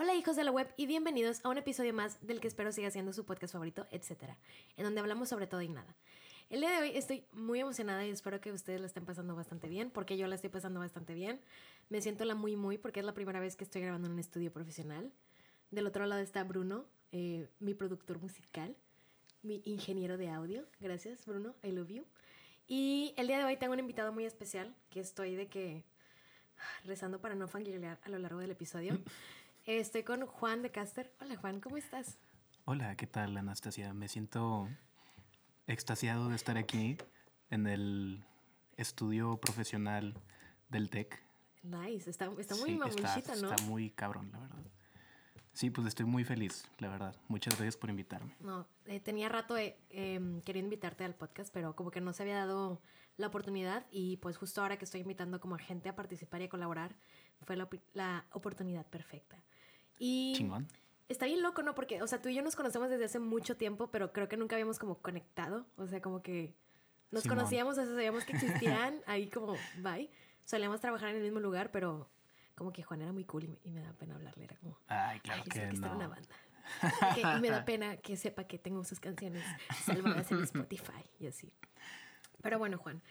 Hola hijos de la web y bienvenidos a un episodio más del que espero siga siendo su podcast favorito, etcétera, en donde hablamos sobre todo y nada. El día de hoy estoy muy emocionada y espero que ustedes la estén pasando bastante bien, porque yo la estoy pasando bastante bien. Me siento la muy muy porque es la primera vez que estoy grabando en un estudio profesional. Del otro lado está Bruno, eh, mi productor musical, mi ingeniero de audio. Gracias Bruno, I love you. Y el día de hoy tengo un invitado muy especial que estoy de que rezando para no fangirlear a lo largo del episodio. Estoy con Juan de Caster. Hola Juan, ¿cómo estás? Hola, ¿qué tal Anastasia? Me siento extasiado de estar aquí en el estudio profesional del TEC. Nice, está, está muy Sí, mamuchita, está, ¿no? Está muy cabrón, la verdad. Sí, pues estoy muy feliz, la verdad. Muchas gracias por invitarme. No, eh, tenía rato eh, em, quería invitarte al podcast, pero como que no se había dado la oportunidad y pues justo ahora que estoy invitando como a gente a participar y a colaborar, fue la oportunidad perfecta. Y Chingón. está bien loco, ¿no? Porque, o sea, tú y yo nos conocemos desde hace mucho tiempo, pero creo que nunca habíamos como conectado, o sea, como que nos Simón. conocíamos, o sea, sabíamos que existían, ahí como, bye. Solíamos trabajar en el mismo lugar, pero como que Juan era muy cool y me, y me da pena hablarle, era como... Ay, claro Ay, que que está en no. una banda. Que- y me da pena que sepa que tengo sus canciones salvadas en Spotify y así. Pero bueno, Juan,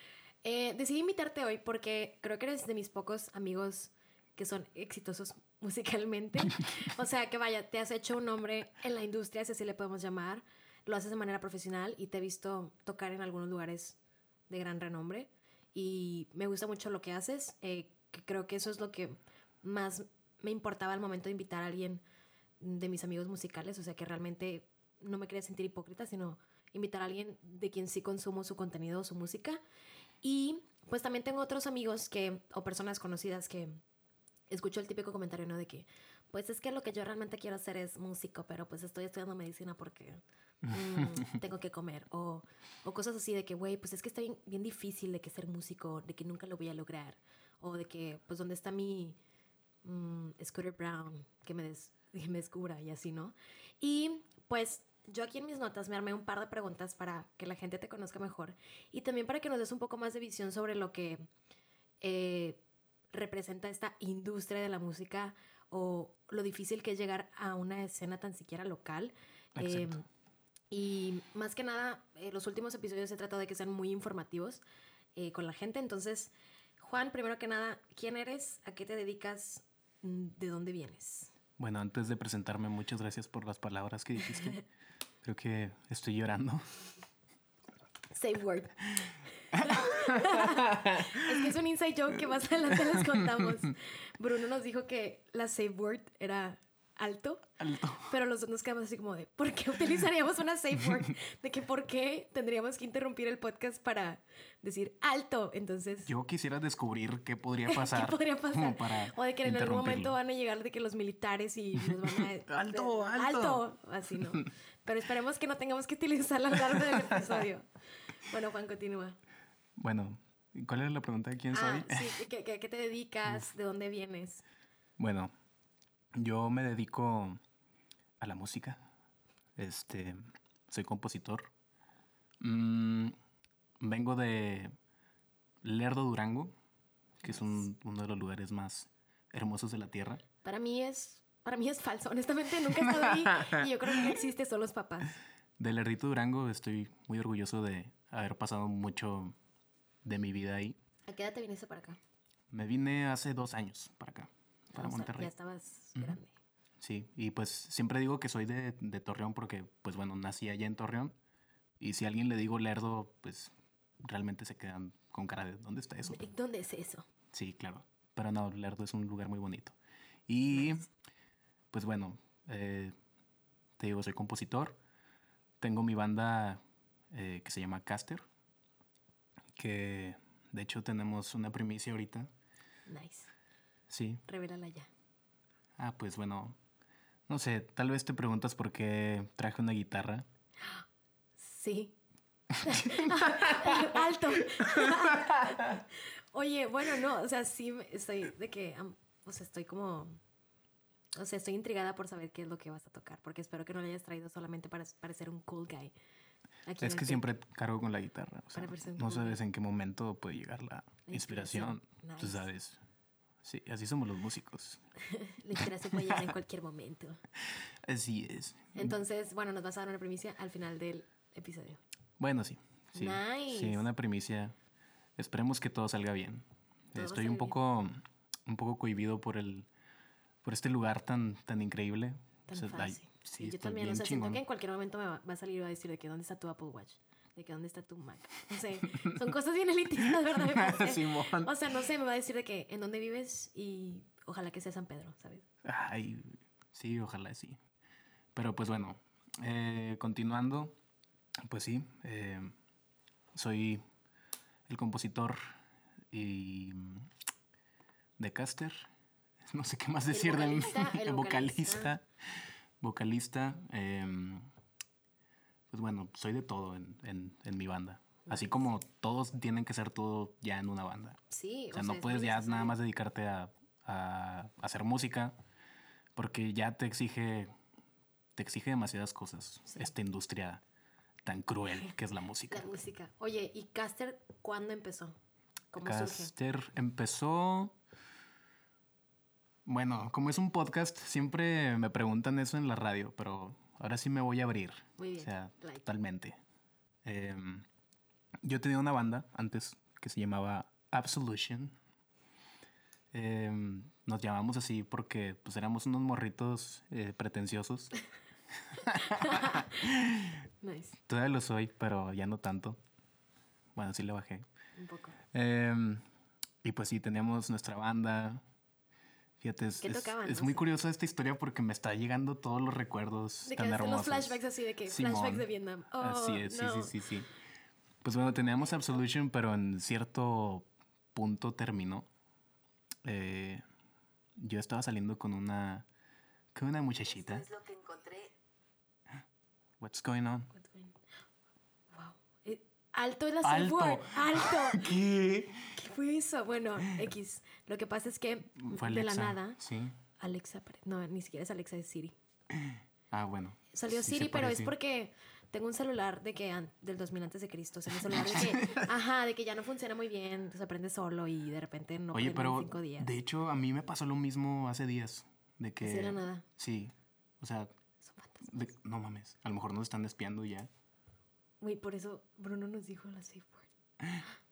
eh, decidí invitarte hoy porque creo que eres de mis pocos amigos que son exitosos musicalmente. O sea, que vaya, te has hecho un nombre en la industria, si así le podemos llamar. Lo haces de manera profesional y te he visto tocar en algunos lugares de gran renombre. Y me gusta mucho lo que haces. eh, creo que eso es lo que más me importaba al momento de invitar a alguien de mis amigos musicales. O sea, que realmente no me quería sentir hipócrita, sino invitar a alguien de quien sí consumo su contenido o su música. Y pues también tengo otros amigos que, o personas conocidas que escucho el típico comentario, ¿no? De que, pues es que lo que yo realmente quiero hacer es músico, pero pues estoy estudiando medicina porque mm, tengo que comer. O, o cosas así de que, güey, pues es que está bien, difícil de que ser músico, de que nunca lo voy a lograr. O de que, pues, ¿dónde está mi mm, Scooter Brown que me, des- que me descubra y así, ¿no? Y pues yo aquí en mis notas me armé un par de preguntas para que la gente te conozca mejor y también para que nos des un poco más de visión sobre lo que eh, representa esta industria de la música o lo difícil que es llegar a una escena tan siquiera local. Eh, y más que nada, eh, los últimos episodios he tratado de que sean muy informativos eh, con la gente. Entonces, Juan, primero que nada, ¿quién eres? ¿A qué te dedicas? ¿De dónde vienes? Bueno, antes de presentarme, muchas gracias por las palabras que dijiste. Creo que estoy llorando. Save word. es que es un inside joke que más adelante les contamos. Bruno nos dijo que la save word era alto, Alto. pero los dos nos quedamos así como de, ¿por qué utilizaríamos una safe word? De que por qué tendríamos que interrumpir el podcast para decir alto. Entonces, Yo quisiera descubrir qué podría pasar. ¿qué podría pasar? como para o de que en algún momento van a llegar de que los militares y nos van a... Alto, alto. Alto, así no. Pero esperemos que no tengamos que utilizarla a lo largo del episodio. Bueno, Juan, continúa. Bueno, ¿cuál era la pregunta? ¿Quién Ah, soy? sí, ¿qué, qué, qué te dedicas? ¿De dónde vienes? Bueno, yo me dedico a la música. Este, soy compositor. Mm, vengo de Lerdo, Durango, que es un- uno de los lugares más hermosos de la tierra. Para mí es, para mí es falso. Honestamente, nunca he estado ahí y yo creo que no existe, son los papás. De Lerdito, Durango, estoy muy orgulloso de haber pasado mucho de mi vida ahí. ¿A qué edad te viniste para acá? Me vine hace dos años para acá, para O sea, Monterrey. Ya estabas grande. Sí, y pues siempre digo que soy de, de Torreón porque, pues bueno, nací allá en Torreón. Y si a alguien le digo lerdo, pues realmente se quedan con cara de ¿dónde está eso? ¿Y ¿Dónde es eso? Sí, claro. Pero no, Lerdo es un lugar muy bonito. Y pues bueno, eh, te digo, soy compositor. Tengo mi banda eh, que se llama Caster. Que de hecho tenemos una primicia ahorita. Nice. Sí. Revélala ya. Ah, pues bueno. No sé, tal vez te preguntas por qué traje una guitarra. Sí. Alto. Oye, bueno, no, o sea, sí estoy de que, o sea, estoy como, o sea, estoy intrigada por saber qué es lo que vas a tocar, porque espero que no lo hayas traído solamente para parecer un cool guy. Aquí Es que siempre cargo con la guitarra. o sea, no sabes en qué momento puede llegar la La inspiración. inspiración. Tú sabes. Sí, así somos los músicos. La se puede llegar en cualquier momento. Así es. Entonces, bueno, nos vas a dar una primicia al final del episodio. Bueno, sí. Sí, Nice. sí una primicia. Esperemos que todo salga bien. Todo Estoy un poco, un poco cohibido por el, por este lugar tan, tan increíble. Tan O sea, fácil. Sí, yo también, o bien sea, siento que en cualquier momento me va, va a salir y va a decir de que dónde está tu Apple Watch, de que dónde está tu Mac. No sé, son cosas bien elitistas, ¿verdad? O sea, no sé, me va a decir de que en dónde vives y ojalá que sea San Pedro, ¿sabes? Ay, sí, ojalá sí. Pero pues bueno, eh, continuando, pues sí, eh, soy el compositor y de Caster. No sé qué más El decir de mí. vocalista, el El vocalista. vocalista. Vocalista, em, pues bueno, soy de todo en, en- en mi banda. Así como todos tienen que ser todo ya en una banda. Sí, O sea, no es puedes ya nada más dedicarte a, a hacer música porque ya te exige, te exige demasiadas cosas Sí. esta industria tan cruel que es la música. La música. Oye, ¿y Caster cuándo empezó? ¿Cómo surge? Caster empezó... Bueno, como es un podcast, siempre me preguntan eso en la radio, pero ahora sí me voy a abrir. Muy O sea, like. totalmente. Em, yo tenía una banda antes que se llamaba Absolution. Em, nos llamamos así porque pues éramos unos morritos eh, pretenciosos. Nice, Todavía lo soy, pero ya no tanto. Bueno, sí le bajé. un poco. Em, y pues sí, teníamos nuestra banda. Fíjate, es, ¿Qué es- tocaban? es O muy curiosa esta historia porque me está llegando todos los recuerdos De que tan hacen hermosos. los flashbacks así de que Simón. flashbacks de Vietnam. Oh, Así es, no. sí, sí, sí, sí. Pues bueno, teníamos Absolution, pero en cierto punto terminó. Eh, yo estaba saliendo con una con una muchachita. es lo que encontré. What's going on? What's going- Wow. Eh, alto es la Alto. Alto. ¿Qué? ¿Qué fue eso? Bueno, X. Lo que pasa es que Fue de la nada, Sí. Alexa, no, ni siquiera es Alexa, es Siri. Ah, bueno. Salió Sí Siri, pero es porque tengo un celular de que del 2000 antes de Cristo. O sea, mi celular de que, ajá, de que ya no funciona muy bien, se prende solo y de repente no Oye, pero cinco días. de hecho a mí me pasó lo mismo hace días. De que... La nada. Sí. O sea, Son de- no mames. A lo mejor nos están espiando y ya. Güey, por eso Bruno nos dijo la safe word.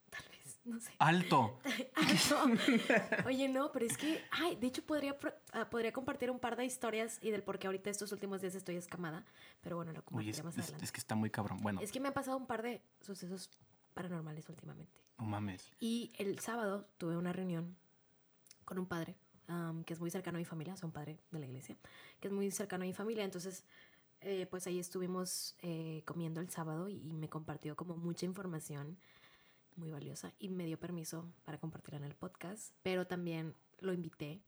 No sé. ¡Alto! Alto. Oye, no, pero es que, ay, de hecho podría, ah, podría compartir un par de historias y del por qué ahorita estos últimos días estoy escamada, pero bueno, lo Oye, es, compartiré más es- adelante. es que está muy cabrón. Bueno, Es que me han pasado un par de sucesos paranormales últimamente. no mames. Y el sábado tuve una reunión con un padre que es muy cercano a mi familia, o sea, un padre de la iglesia, que es muy cercano a mi familia. Entonces, eh, pues ahí estuvimos eh, comiendo el sábado y, y me compartió como mucha información muy valiosa y me dio permiso para compartirla en el podcast, pero también lo invité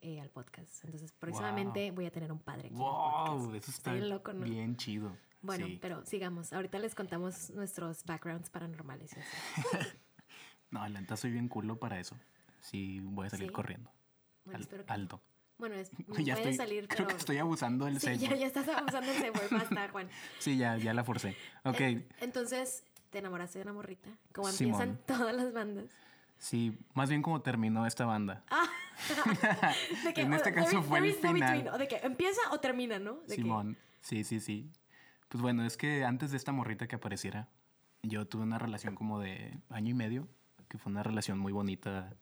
eh, al podcast. Entonces, próximamente voy a tener un padre aquí. en el ¡Wow! Eso está bien loco, ¿no? bien chido. Bueno, Sí. pero sigamos. Ahorita les contamos nuestros backgrounds paranormales. y así. No, la neta soy bien culo para eso. Sí, voy a salir ¿Sí? corriendo. Bueno, Al- que alto. Bueno, es, ya puede estoy, salir, creo pero... que estoy abusando del Sí, ya, ya estás abusando de word. Basta, Juan. Sí, ya, ya la forcé. Ok, En- entonces, ¿te enamoraste de una morrita? Como Simón. empiezan todas las bandas. sí, más bien como terminó esta banda. Ah, De En este caso there fue el there final. between, de que empieza o termina, ¿no? De que- Simón. Sí, sí, sí. Pues bueno, es que antes de esta morrita que apareciera, yo tuve una relación como de año y medio, que fue una relación muy bonita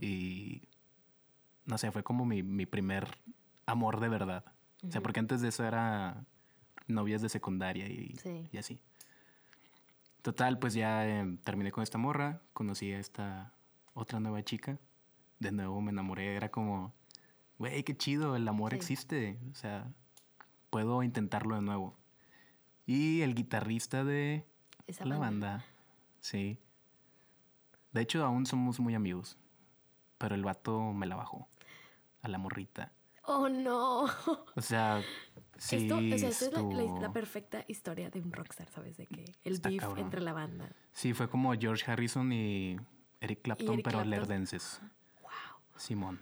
y no sé, fue como mi, mi primer amor de verdad. O sea, porque antes de eso era novias de secundaria y, Sí. y así. Total, pues ya eh, terminé con esta morra, conocí a esta otra nueva chica, de nuevo me enamoré, era como, güey, qué chido, el amor Sí. existe, o sea, puedo intentarlo de nuevo. Y el guitarrista de Esa la banda. banda, sí. De hecho, aún somos muy amigos, pero el vato me la bajó a la morrita. Oh, no. O sea, sí, esto, o sea, esto es la, la- la perfecta historia de un rockstar, ¿sabes? De que el Está beef cabrón. entre la banda. Sí, fue como George Harrison y Eric Clapton, Eric pero Clapton. lerdenses. Wow. Simón.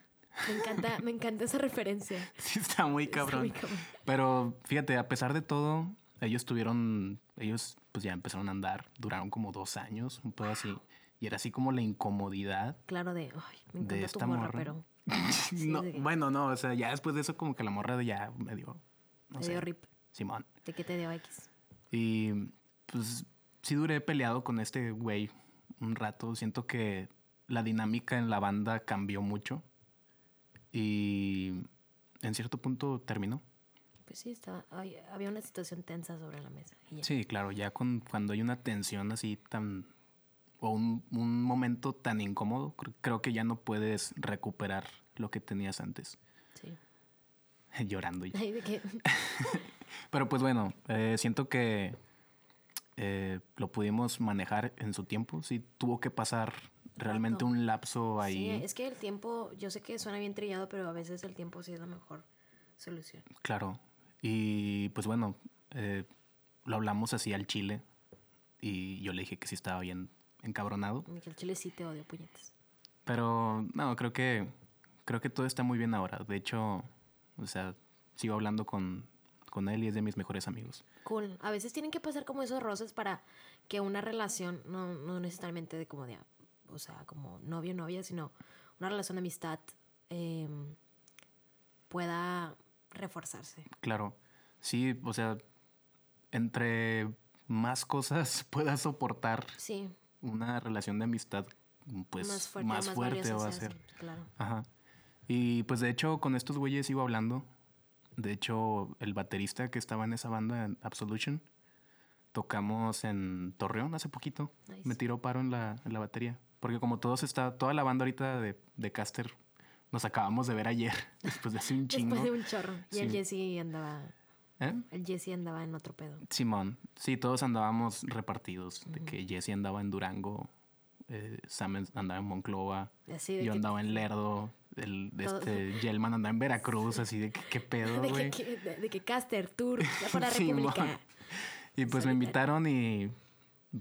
Me encanta, me encanta esa referencia. Sí, está muy Está cabrón. muy cabrón. Pero fíjate, a pesar de todo, ellos tuvieron, ellos pues ya empezaron a andar, duraron como dos años, un poco así. Y era así como la incomodidad. Claro, de, ay, me encanta De tu esta morra, morra. pero no, de que- bueno, no, o sea, ya después de eso como que la morra de ya me dio, no te sé, dio rip. Simón. ¿De qué te dio X? Y pues sí duré peleado con este güey un rato. Siento que la dinámica en la banda cambió mucho. Y en cierto punto terminó. Pues sí, estaba, había una situación tensa sobre la mesa. y. Sí, claro, ya con, cuando hay una tensión así tan... o un, un momento tan incómodo, cre- creo que ya no puedes recuperar lo que tenías antes. Sí. Llorando ya. Ay, de que, Pero pues bueno, eh, siento que eh, lo pudimos manejar en su tiempo. Sí, tuvo que pasar realmente Rato. un lapso ahí. sí, es que el tiempo, yo sé que suena bien trillado, pero a veces el tiempo sí es la mejor solución. Claro. Y pues bueno, eh, lo hablamos así al chile. Y yo le dije que sí estaba bien encabronado. Que el chile sí te odio, puñetas. Pero no, creo que creo que todo está muy bien ahora. De hecho, o sea, sigo hablando con, con él y es de mis mejores amigos. Cool. A veces tienen que pasar como esos roces para que una relación, no, no necesariamente de como de, o sea, como novio, novia, sino una relación de amistad eh, pueda reforzarse. Claro. Sí, o sea, entre más cosas puedas soportar Sí, una relación de amistad, pues más fuerte, más más, fuerte va a se ser. Claro. Ajá. Y pues de hecho con estos güeyes iba hablando. De hecho, el baterista que estaba en esa banda, en Absolution, tocamos en Torreón hace poquito. Nice. Me tiró paro en la, en la batería. Porque como todos está, toda la banda ahorita de, de Caster, nos acabamos de ver ayer, después de hace un chingo. Después de un chorro. Y el. Jesse andaba, ¿Eh? el Jesse andaba en otro pedo. Simón, sí, todos andábamos repartidos. De que Jesse andaba en Durango, eh, Sam andaba en Monclova, yo andaba en Lerdo, el, Todo- este, Yelman andaba en Veracruz, así de que qué pedo, De que, güey. de, de que Caster Tour por la Simón. República. Y pues me invitaron y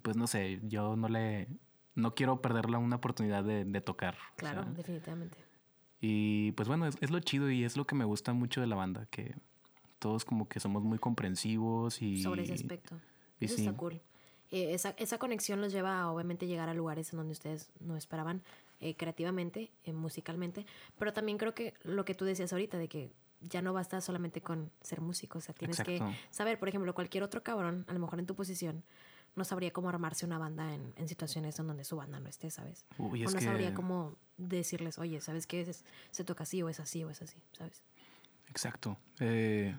pues no sé, yo no le, no quiero perder la una oportunidad de, de tocar. o Claro, sea, definitivamente. y pues bueno, es, es lo chido y es lo que me gusta mucho de la banda, que todos como que somos muy comprensivos y... Sobre ese aspecto. y Eso sí. está cool. Eh, esa, esa conexión los lleva a obviamente llegar a lugares en donde ustedes no esperaban eh, creativamente, eh, musicalmente, pero también creo que lo que tú decías ahorita de que ya no basta solamente con ser músico, o sea, tienes Exacto. que saber, por ejemplo, cualquier otro cabrón, a lo mejor en tu posición, no sabría cómo armarse una banda en, en situaciones en donde su banda no esté, ¿sabes? Uy, o no que- sabría cómo decirles, oye, ¿sabes qué? Es- se toca así o es así o es así, ¿sabes? Exacto. Eh,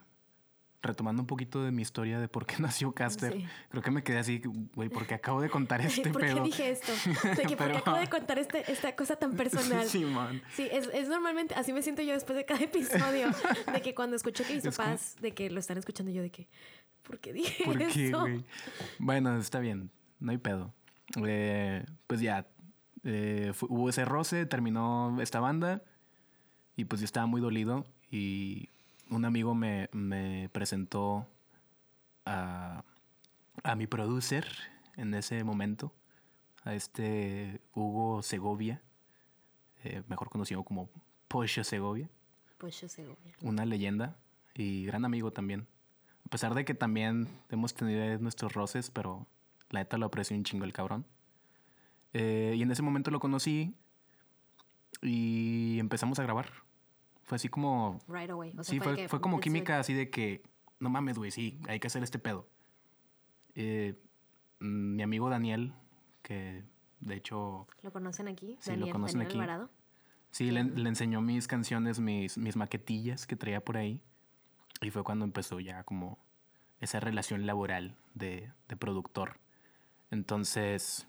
retomando un poquito de mi historia de por qué nació Caster, Sí. creo que me quedé así, güey, porque acabo de contar este ¿Por pedo. qué dije esto? De que Pero- acabo de contar este, esta cosa tan personal. Simón. Sí, es, es normalmente, así me siento yo después de cada episodio, de que cuando escucho que Es como- papás, de que lo están escuchando yo, de que, ¿por qué dije ¿Por qué, eso? güey? Bueno, está bien, no hay pedo. Eh, pues ya, eh, hubo ese roce, terminó esta banda y pues yo estaba muy dolido y un amigo me, me presentó a, a mi producer en ese momento, a este Hugo Segovia, eh, mejor conocido como Pocho Segovia sé, güey. una leyenda y gran amigo también. A pesar de que también hemos tenido nuestros roces, pero la neta lo aprecio un chingo el cabrón. Eh, y en ese momento lo conocí y empezamos a grabar. Fue así como... Right away. O sea, sí, fue, que- fue como química así de que, no mames, güey, sí, hay que hacer este pedo. Eh, mm, mi amigo Daniel, que de hecho ¿Lo conocen aquí? Sí, lo Daniel, conocen Daniel aquí. Alvarado. Sí, le, le enseñó mis canciones, mis, mis maquetillas que traía por ahí. Y fue cuando empezó ya como esa relación laboral de, de productor. Entonces,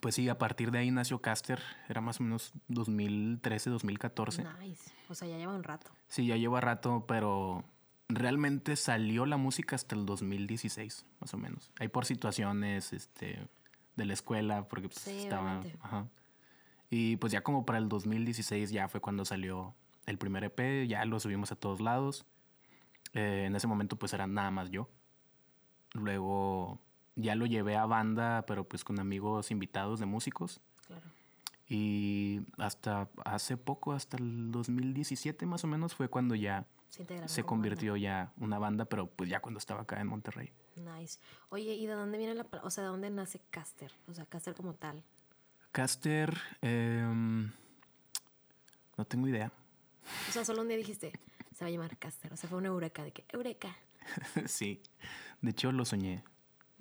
pues sí, a partir de ahí nació Caster. Era más o menos 2013, 2014. Nice. O sea, ya lleva un rato. Sí, ya lleva rato, pero realmente salió la música hasta el 2016, más o menos. Ahí por situaciones este, de la escuela, porque pues, Sí, estaba... Ajá. Y pues ya como para el 2016 ya fue cuando salió el primer EP, ya lo subimos a todos lados. Eh, en ese momento pues era nada más yo. Luego ya lo llevé a banda, pero pues con amigos invitados de músicos. Claro. Y hasta hace poco, hasta el 2017 más o menos, fue cuando ya Se como banda. convirtió ya una banda, pero pues ya cuando estaba acá en Monterrey. Nice. Oye, ¿y de dónde viene la... pala- O sea, ¿de dónde nace Caster? O sea, Caster como tal. Caster, em, no tengo idea. O sea, solo un día dijiste, se va a llamar Caster. O sea, fue una eureka de que, eureka. sí, de hecho lo soñé.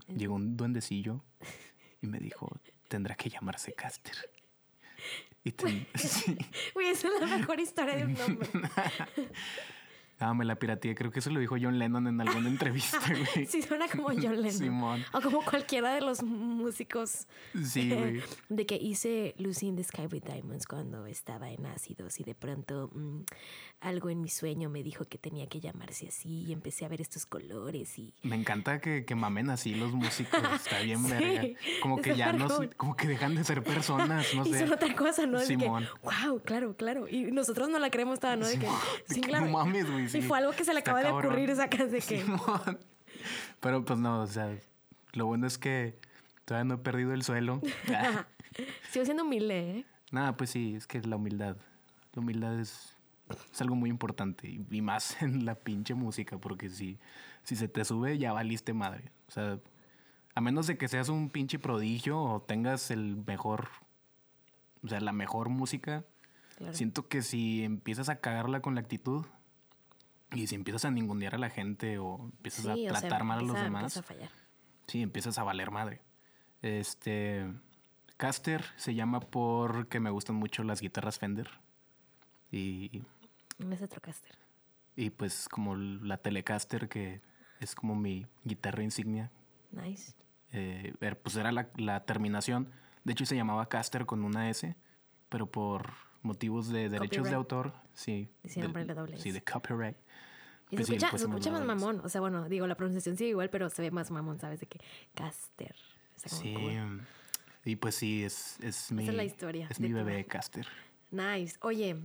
Llegó un duendecillo y me dijo, tendrá que llamarse Caster. Y ten- sí. Uy, esa es la mejor historia de un nombre. Ah, me la pirateé. Creo que eso lo dijo John Lennon en alguna entrevista, güey. Sí, suena como John Lennon. Simón. O como cualquiera de los músicos Sí, güey. de que hice Lucy in the Sky with Diamonds cuando estaba en ácidos y de pronto mm, algo en mi sueño me dijo que tenía que llamarse así y empecé a ver estos colores y Me encanta que, que mamen así los músicos. Está bien Sí, verga. Como que ya no, como que dejan de ser personas, no y sé. son otra cosa, ¿no? Es de que, Simón. wow, claro, claro. Y nosotros no la creemos toda, ¿no? De que, sí, claro. no mames, güey, Sí. fue algo que se le acaba de cabrón. ocurrir esa casa de que... Simón. Pero pues no, o sea, lo bueno es que todavía no he perdido el suelo. Sigo siendo humilde, ¿eh? Nada, pues sí, es que la humildad. La humildad es, es algo muy importante. Y, y más en la pinche música, porque si, si se te sube, ya valiste madre. O sea, a menos de que seas un pinche prodigio o tengas el mejor. O sea, la mejor música. Claro. Siento que si empiezas a cagarla con la actitud y si empiezas a ningunear a la gente o empiezas Sí, a sea, tratar mal a los demás, a fallar. sí, empiezas a valer madre. Este. Caster se llama porque me gustan mucho las guitarras Fender. Y, En ese Trocaster. y pues como la Telecaster, que es como mi guitarra insignia. Nice. eh, er- pues era la, la terminación. De hecho, se llamaba Caster con una S, pero por motivos de derechos Copyright. de autor, sí. Hicieron del- ponerle doble Sí, de copyright. Y Pues se sí, escucha, pues se escucha más mamón. O sea, bueno, digo, la pronunciación sigue igual, pero se ve más mamón, ¿sabes? De que Caster. Sí. cool. Y pues sí, es, es mi, es la historia es mi bebé. Caster. Nice. Oye,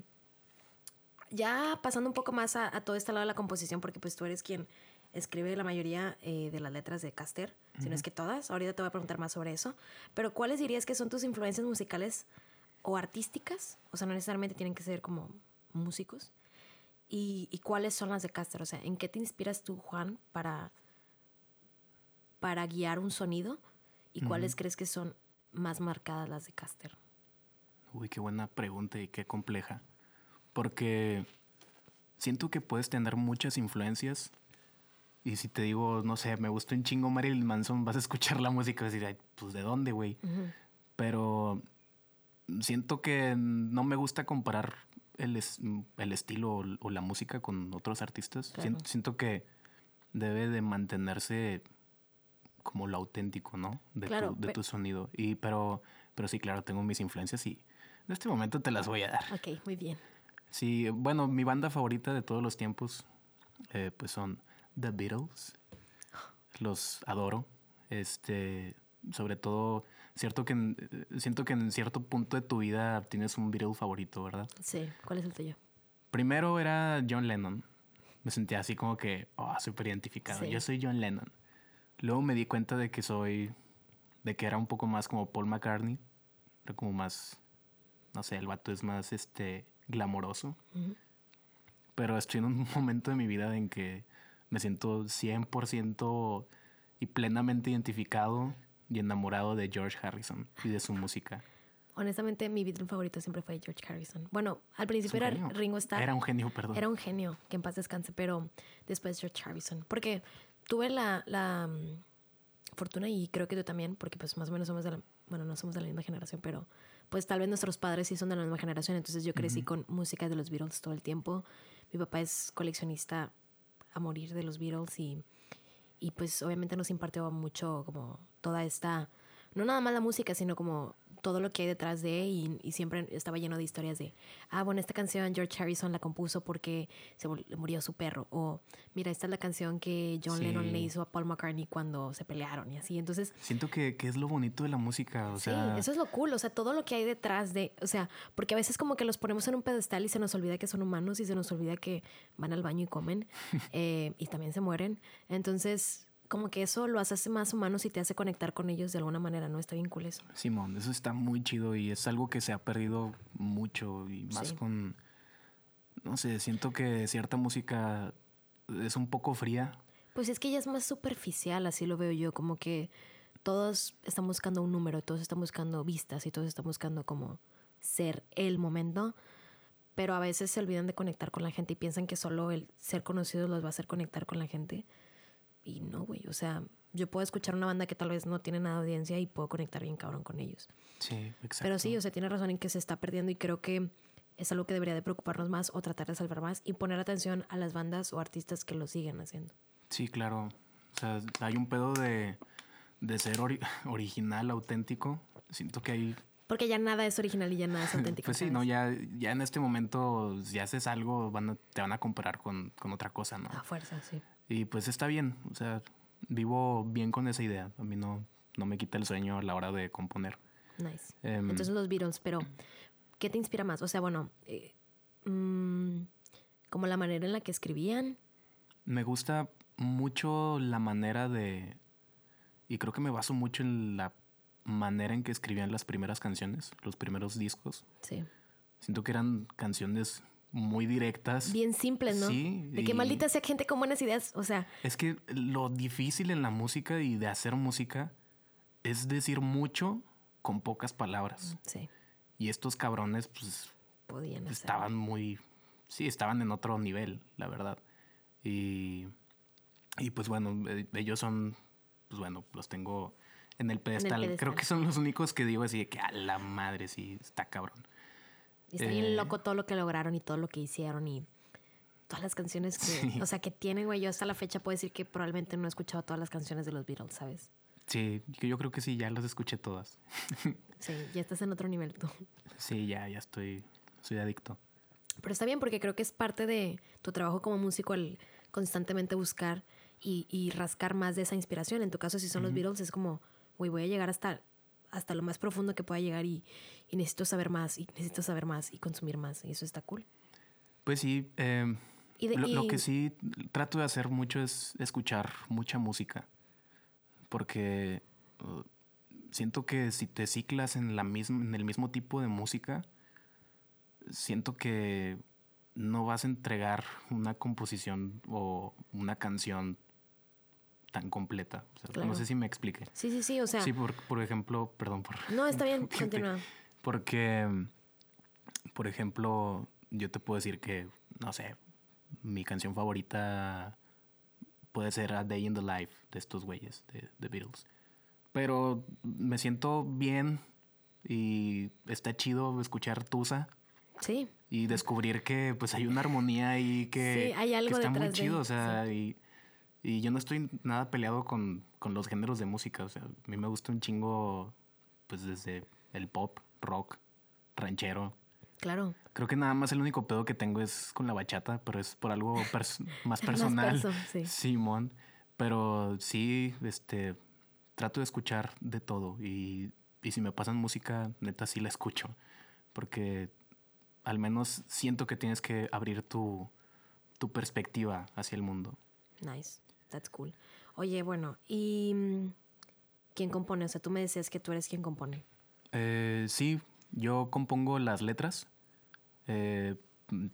ya pasando un poco más a, a todo este lado de la composición, porque pues tú eres quien escribe la mayoría eh, de las letras de Caster, si no es que todas. Ahorita te voy a preguntar más sobre eso. Pero ¿cuáles dirías que son tus influencias musicales o artísticas? O sea, no necesariamente tienen que ser como músicos. ¿Y, y cuáles son las de Caster? O sea, ¿en qué te inspiras tú, Juan, para, para guiar un sonido? ¿Y cuáles crees que son más marcadas las de Caster? Uy, qué buena pregunta y qué compleja. Porque siento que puedes tener muchas influencias. Y si te digo, no sé, me gusta un chingo Marilyn Manson, vas a escuchar la música y vas a decir, "Ay, pues de dónde, güey. Pero siento que no me gusta comparar el, es- el estilo o, o la música con otros artistas. Claro. Sien- siento que debe de mantenerse como lo auténtico, ¿no? De, Claro, tu, de tu sonido. Y, pero, pero sí, claro, tengo mis influencias y en este momento te las voy a dar. Ok, muy bien. Sí, bueno, mi banda favorita de todos los tiempos, eh, pues son The Beatles. Los adoro. Este, sobre todo, cierto que en- eh, siento que en cierto punto de tu vida tienes un Beatle favorito, ¿verdad? Sí, ¿cuál es el tuyo? Primero era John Lennon. Me sentía así como que, oh, súper identificado. Sí. Yo soy John Lennon. Luego me di cuenta de que soy, de que era un poco más como Paul McCartney. Era como más, no sé, el vato es más, este, glamoroso. Pero estoy en un momento de mi vida en que me siento 100% y plenamente identificado y enamorado de George Harrison y de su música. Honestamente, mi Beatle favorito siempre fue George Harrison. Bueno, al principio era genio. Ringo Starr. Era un genio, perdón. Era un genio, que en paz descanse, pero después George Harrison. Porque tuve la, la mm, fortuna, y creo que tú también, porque pues más o menos somos de la, bueno, no somos de la misma generación, pero pues tal vez nuestros padres sí son de la misma generación, entonces yo crecí con música de los Beatles todo el tiempo. Mi papá es coleccionista a morir de los Beatles y, y pues obviamente nos impartió mucho como toda esta, no nada más la música, sino como todo lo que hay detrás de y, y siempre estaba lleno de historias de, ah, bueno, esta canción George Harrison la compuso porque se murió su perro, o mira, esta es la canción que John Sí. Lennon le hizo a Paul McCartney cuando se pelearon y así, entonces... Siento que, que es lo bonito de la música, o Sí, sea... eso es lo cool, o sea, todo lo que hay detrás de, o sea, porque a veces como que los ponemos en un pedestal y se nos olvida que son humanos y se nos olvida que van al baño y comen eh, y también se mueren. Entonces, como que eso lo hace más humanos y te hace conectar con ellos de alguna manera, ¿no? Está bien cool eso. Simón, eso está muy chido y es algo que se ha perdido mucho y más Sí. con, no sé, siento que cierta música es un poco fría. Pues es que ya es más superficial, así lo veo yo, como que todos están buscando un número, todos están buscando vistas y todos están buscando como ser el momento, pero a veces se olvidan de conectar con la gente y piensan que solo el ser conocidos los va a hacer conectar con la gente. Y no, güey, o sea, yo puedo escuchar una banda que tal vez no tiene nada de audiencia y puedo conectar bien cabrón con ellos. Sí, exacto. Pero sí, o sea, tiene razón en que se está perdiendo y creo que es algo que debería de preocuparnos más o tratar de salvar más y poner atención a las bandas o artistas que lo siguen haciendo. Sí, claro. O sea, hay un pedo de, de ser ori- original, auténtico. Siento que hay... Porque ya nada es original y ya nada es auténtico. Pues sí, ¿sabes? ¿no? Ya, ya en este momento, si haces algo, van a- te van a comparar con, con otra cosa, ¿no? A fuerza, sí. Y pues está bien. O sea, vivo bien con esa idea. A mí no, no me quita el sueño a la hora de componer. Nice. Em, Entonces los Beatles, pero ¿qué te inspira más? O sea, bueno, eh, mm, como la manera en la que escribían. Me gusta mucho la manera de... Y creo que me baso mucho en la manera en que escribían las primeras canciones, los primeros discos. Sí. Siento que eran canciones muy directas. Bien simples, ¿no? Sí, De que maldita sea gente con buenas ideas. O sea, Es que lo difícil en la música y de hacer música es decir mucho con pocas palabras. sí, Y estos cabrones, pues, podían hacer. estaban muy... Sí, estaban en otro nivel, la verdad. Y, y pues bueno, eh, ellos son, pues bueno, los tengo en el pedestal. Creo pedestal. que son los únicos que digo así de que a la madre, sí, está cabrón. Y está eh, bien loco todo lo que lograron y todo lo que hicieron y todas las canciones que, Sí. o sea, que tienen, güey. Yo hasta la fecha puedo decir que probablemente no he escuchado todas las canciones de los Beatles, ¿sabes? Sí, que yo creo que sí, ya las escuché todas. Sí, ya estás en otro nivel tú. Sí, ya, ya estoy, soy adicto. Pero está bien porque creo que es parte de tu trabajo como músico el constantemente buscar y, y rascar más de esa inspiración. En tu caso, si son los Beatles, es como, güey, voy a llegar hasta, hasta lo más profundo que pueda llegar y, y necesito saber más y necesito saber más y consumir más. Y eso está cool. Pues sí, eh, Y de- lo, que sí trato de hacer mucho es escuchar mucha música. Porque uh, siento que si te ciclas en, la misma, en el mismo tipo de música, siento que no vas a entregar una composición o una canción tan completa. O sea, Claro. No sé si me explique. Sí, sí, sí. O sea, Sí, por, por ejemplo, perdón por... no, está bien, continúa. Porque, por ejemplo, yo te puedo decir que, no sé, mi canción favorita puede ser A Day in the Life de estos güeyes, de The Beatles. Pero me siento bien y está chido escuchar Tusa Sí, y descubrir que pues hay una armonía ahí que, Sí, hay algo que está muy detrás de, chido. O sea, y, y yo no estoy nada peleado con, con los géneros de música. O sea, a mí me gusta un chingo, pues desde el pop, rock, ranchero. claro. Creo que nada más el único pedo que tengo es con la bachata, pero es por algo pers- más Más personal. perso, sí. Simón. Pero sí, este, trato de escuchar de todo. Y, y si me pasan música, neta sí la escucho. Porque al menos siento que tienes que abrir tu, tu perspectiva hacia el mundo. Nice. That's cool. Oye, bueno, ¿y mm, quién compone? O sea, tú me decías que tú eres quien compone. Eh, sí, yo compongo las letras. eh,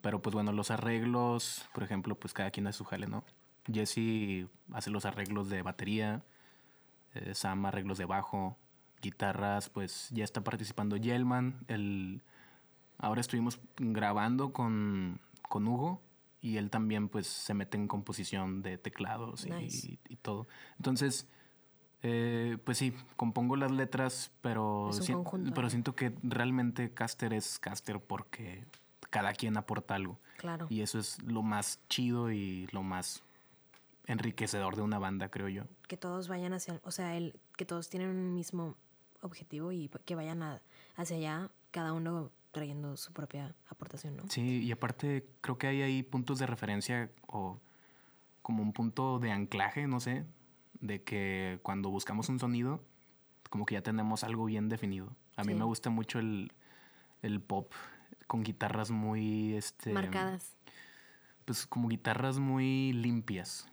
pero pues bueno, los arreglos, por ejemplo, pues cada quien hace su jale, ¿no? Jesse hace los arreglos de batería, eh, Sam arreglos de bajo, guitarras, pues ya está participando Yelman. El, ahora estuvimos grabando con, con Hugo y él también pues se mete en composición de teclados y, Nice. y todo. Entonces, eh, pues sí, compongo las letras, pero, si- conjunto, pero siento que realmente Caster es Caster porque cada quien aporta algo. Claro. Y eso es lo más chido y lo más enriquecedor de una banda, creo yo. que todos vayan hacia, o sea, el, que todos tienen un mismo objetivo y que vayan a- hacia allá, cada uno trayendo su propia aportación, ¿no? Sí, y aparte creo que hay ahí puntos de referencia o como un punto de anclaje, no sé, de que cuando buscamos un sonido, como que ya tenemos algo bien definido. A mí Sí. me gusta mucho el, el pop con guitarras muy, este, Marcadas. pues como guitarras muy limpias.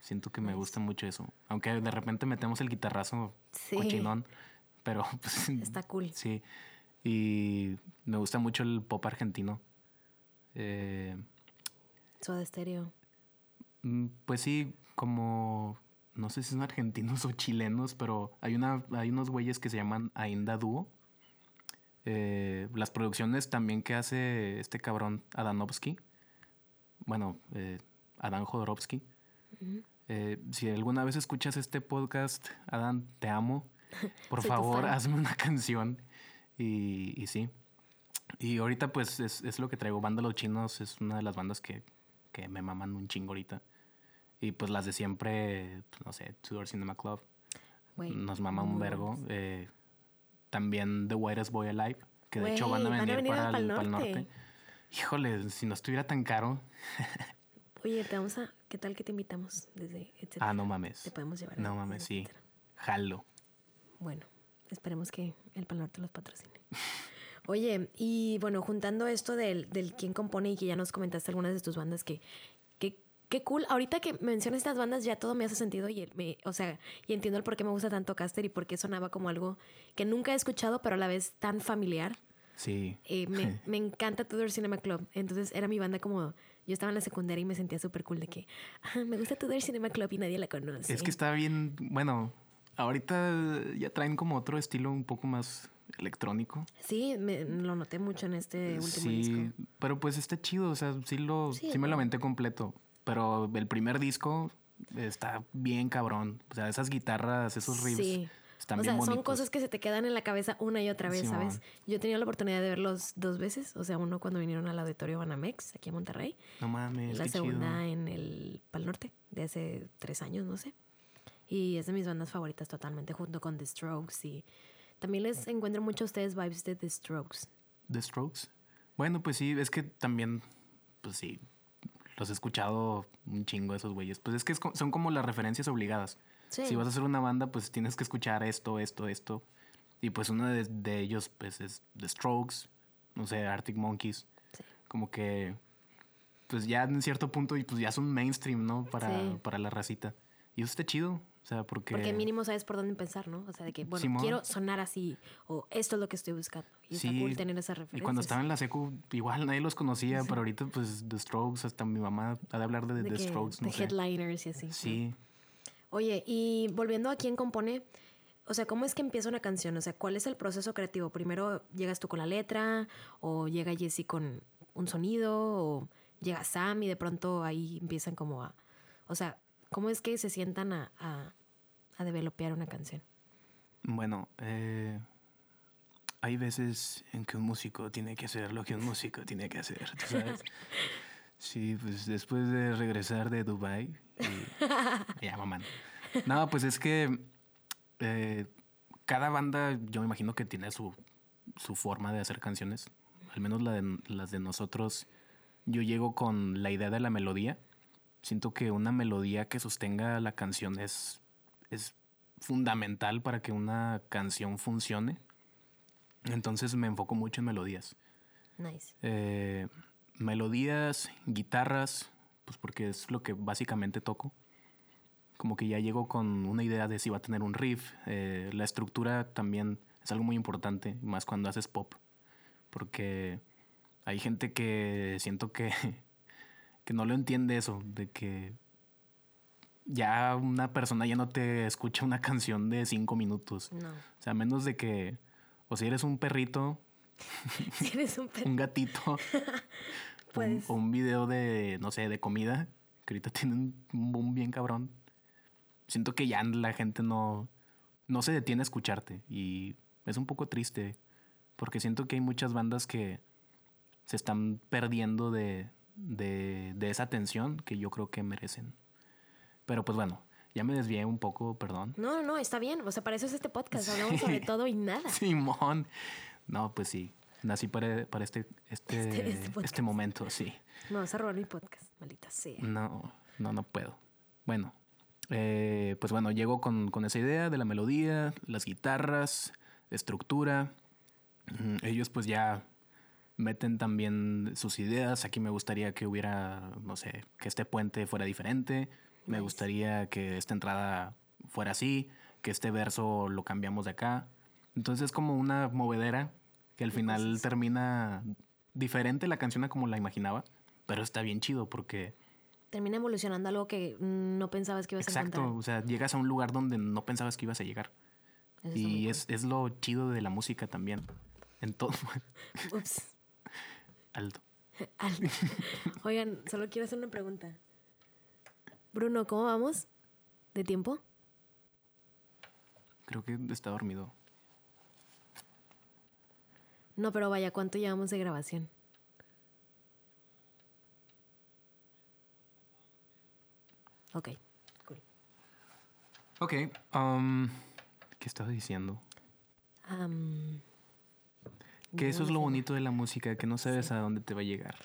Siento que me gusta mucho eso. Aunque de repente metemos el guitarrazo Sí. cochinón, pero pues, Está cool. Sí. Y me gusta mucho el pop argentino. Eh, Soda Stereo. mm, pues sí, como. no sé si son argentinos o chilenos, pero hay, una, hay unos güeyes que se llaman Ainda Duo. Eh, las producciones también que hace este cabrón Adanovsky. Bueno, eh, Adán Jodorowsky. Eh, si alguna vez escuchas este podcast, Adán, te amo. Por favor, hazme una canción. Y, y, sí. Y ahorita, pues, es, es, lo que traigo. Banda Los Chinos es una de las bandas que, que me maman un chingo ahorita. Y pues las de siempre, pues, no sé, Tudor Cinema Club. nos mama un vergo. Eh, también The Whitest Boy Alive, que de hecho van a venir, para, el, Pal norte. Híjole, si no estuviera tan caro. Oye, te vamos a. ¿Qué tal que te invitamos desde Ah, no mames. Te podemos llevar. No mames, sí. Jalo. Bueno, esperemos que el Pal Norte los patrocine. Oye, y bueno, juntando esto del, del quién compone y que ya nos comentaste algunas de tus bandas que, que qué cool. Ahorita que mencionas estas bandas ya todo me hace sentido y me, o sea, y entiendo el por qué me gusta tanto Caster y por qué sonaba como algo que nunca he escuchado, pero a la vez tan familiar. Sí. Eh, me, me, encanta Tudor Cinema Club. Entonces era mi banda como yo estaba en la secundaria y me sentía súper cool de que ah, me gusta Tudor Cinema Club y nadie la conoce. Es que está bien, bueno, ahorita ya traen como otro estilo un poco más electrónico. Sí, me, lo noté mucho en este último sí, disco. pero pues está chido, o sea, sí lo sí, sí me lo aventé completo, pero el primer disco está bien cabrón, o sea, esas guitarras, esos riffs sí. están o bien sea, bonitos. son cosas que se te quedan en la cabeza una y otra vez, Sí, ¿sabes? man. Yo he tenido la oportunidad de verlos dos veces, o sea, uno cuando vinieron al auditorio Banamex aquí en Monterrey, No mames, y la qué segunda chido. en el Pal Norte de hace tres años, no sé. Y es de mis bandas favoritas totalmente, junto con The Strokes. Y también les encuentro mucho a ustedes vibes de The Strokes. The Strokes. Bueno, pues sí, es que también, pues sí, los he escuchado un chingo esos güeyes. Pues es que es son como las referencias obligadas. Sí. Si vas a hacer una banda, pues tienes que escuchar esto, esto, esto. Y pues uno de, de ellos, pues es The Strokes, no sé, Arctic Monkeys. Sí. Como que, pues ya en cierto punto, y pues ya son mainstream, ¿no? Para, Sí. para la racita. Y eso está chido. O sea, porque... Porque mínimo sabes por dónde empezar, ¿no? O sea, de que, bueno, Simón. quiero sonar así, o esto es lo que estoy buscando. Y está Sí, cool tener esa referencia. Y cuando estaba en la secu, igual nadie los conocía, pero ahorita, pues, The Strokes, hasta mi mamá ha de hablar de, de The Strokes, no de sé. headliners y así. Sí. Oye, y volviendo a quién compone, o sea, ¿cómo es que empieza una canción? O sea, ¿cuál es el proceso creativo? Primero llegas tú con la letra, o llega Jesse con un sonido, o llega Sam y de pronto ahí empiezan como a. O sea, ¿cómo es que se sientan a, a, a developear una canción? Bueno, eh, hay veces en que un músico tiene que hacer lo que un músico tiene que hacer, ¿tú ¿sabes? Sí, pues después de regresar de Dubai y ya mamá. No, pues es que eh, cada banda, yo me imagino que tiene su, su forma de hacer canciones. Al menos la de- las de nosotros, yo llego con la idea de la melodía. Siento que una melodía que sostenga la canción es, es fundamental para que una canción funcione. Entonces me enfoco mucho en melodías. Nice. Eh, melodías, guitarras, pues porque es lo que básicamente toco. Como que ya llego con una idea de si va a tener un riff. Eh, la estructura también es algo muy importante, más cuando haces pop. Porque hay gente que siento que, que no lo entiende eso, de que ya una persona ya no te escucha una canción de cinco minutos. No. O sea, a menos de que, o si eres un perrito, Si eres un pe- un gatito, un, Puedes. o un video de, no sé, de comida, que ahorita tienen un boom bien cabrón. Siento que ya la gente no, no se detiene a escucharte y es un poco triste porque siento que hay muchas bandas que se están perdiendo de, de, de esa atención que yo creo que merecen. Pero pues bueno, ya me desvié un poco, perdón. No, no, no, está bien. O sea, para eso es este podcast. Hablamos sobre todo y nada. Simón. No, pues sí. Nací para, para este, este, Este- este este, momento, sí. Me vas a robar mi podcast, maldita sea. No, no, no puedo. Bueno, eh, pues bueno, llego con, con esa idea de la melodía, las guitarras, estructura. Mm, Ellos pues ya meten también sus ideas. Aquí me gustaría que hubiera, no sé, que este puente fuera diferente. Me gustaría que esta entrada fuera así, que este verso lo cambiamos de acá. Entonces es como una movedera que al final termina diferente la canción a como la imaginaba, pero está bien chido porque termina evolucionando a algo que no pensabas que ibas a Exacto, encontrar. o sea, llegas a un lugar donde no pensabas que ibas a llegar. Eso Y cool. es, es lo chido de la música también. En todo. Ups. Alto. Al- Oigan, solo quiero hacer una pregunta. Bruno, ¿cómo vamos? ¿De tiempo? Creo que está dormido. No, pero vaya, ¿cuánto llevamos de grabación? Ok, cool. Ok. um, ¿Qué estaba diciendo? Am, Que eso es lo bonito de la música, que no sabes a dónde te va a llegar.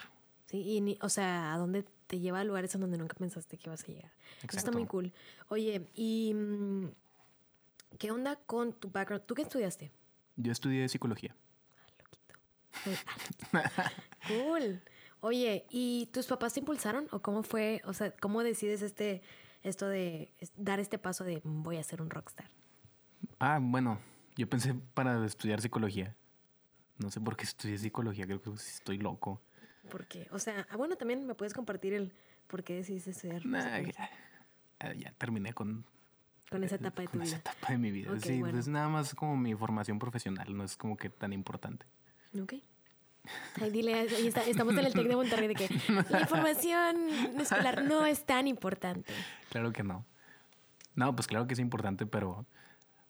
Sí, y ni- o sea, a dónde te lleva a lugares en donde nunca pensaste que ibas a llegar. Eso está Exacto. muy cool. Oye, ¿y mm, qué onda con tu background? ¿Tú qué estudiaste? Yo estudié psicología. Loquito. Ah, cool. Oye, ¿y tus papás te impulsaron o cómo fue? O sea, ¿cómo decides este esto de dar este paso de "Mm, voy a ser un rockstar? Ah, bueno, yo pensé para estudiar psicología. No sé por qué estudié psicología, creo que estoy loco. Porque, o sea, ah, bueno, también me puedes compartir el por qué decidiste estudiar Nah, ya, ya terminé con, con esa etapa de tu con esa vida. etapa de mi vida. Sí, bueno. es nada más como mi formación profesional, no es como que tan importante. Ok. Ay, dile, ahí está- estamos en el TEC de Monterrey de que la información escolar no es tan importante. Claro que no. No, pues claro que es importante, pero,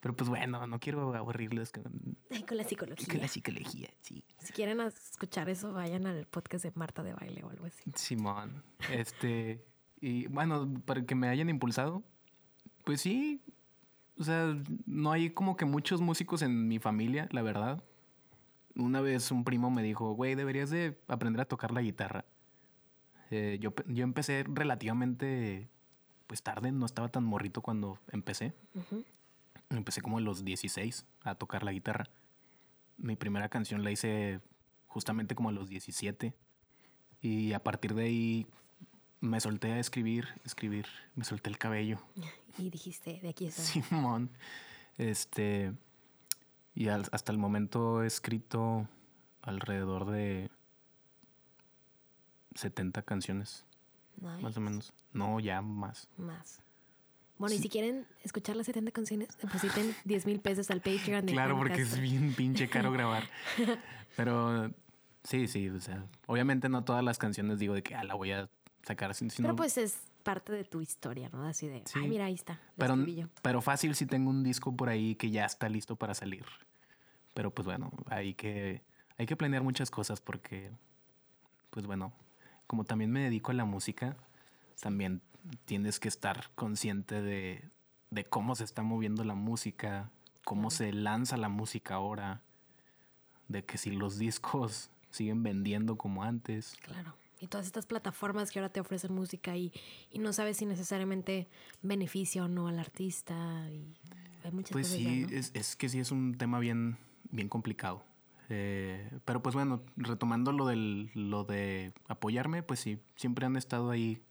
pero pues bueno, no quiero aburrirles con, Ay, con la psicología. con la psicología, sí. Si quieren escuchar eso, vayan al podcast de Marta de Baile o algo así. Simón. Este. Y bueno, para que me hayan impulsado, pues sí. O sea, no hay como que muchos músicos en mi familia, la verdad. Una vez un primo me dijo, güey, deberías de aprender a tocar la guitarra. Eh, yo, yo empecé relativamente, pues tarde, no estaba tan morrito cuando empecé. Ujú. Empecé como a los 16 a tocar la guitarra. Mi primera canción la hice justamente como a los 17. Y a partir de ahí me solté a escribir, escribir, me solté el cabello. Y dijiste, de aquí está. Simón. Este. Y al- hasta el momento he escrito alrededor de 70 canciones, Nice. más o menos. No, ya más. Más. Bueno, y si quieren escuchar las 70 canciones, depositen 10 mil pesos al Patreon de Claro, porque es bien pinche caro grabar. Pero sí, sí, o sea, obviamente no todas las canciones digo de que ah, la voy a sacar, sin- sino, Pero pues es parte de tu historia, ¿no? Así de, Sí. ay, mira, ahí está. pero, pero fácil si tengo un disco por ahí que ya está listo para salir. Pero pues bueno, hay que, hay que planear muchas cosas porque, pues bueno, como también me dedico a la música, también tienes que estar consciente de, de cómo se está moviendo la música, cómo se lanza la música ahora, de que si los discos siguen vendiendo como antes. Claro. Y todas estas plataformas que ahora te ofrecen música y, y no sabes si necesariamente beneficia o no al artista. Y hay muchas Pues cosas. sí, ya, ¿no? es, es que sí es un tema bien, bien complicado. Eh, pero pues bueno, retomando lo, del, lo de apoyarme, pues sí, siempre han estado ahí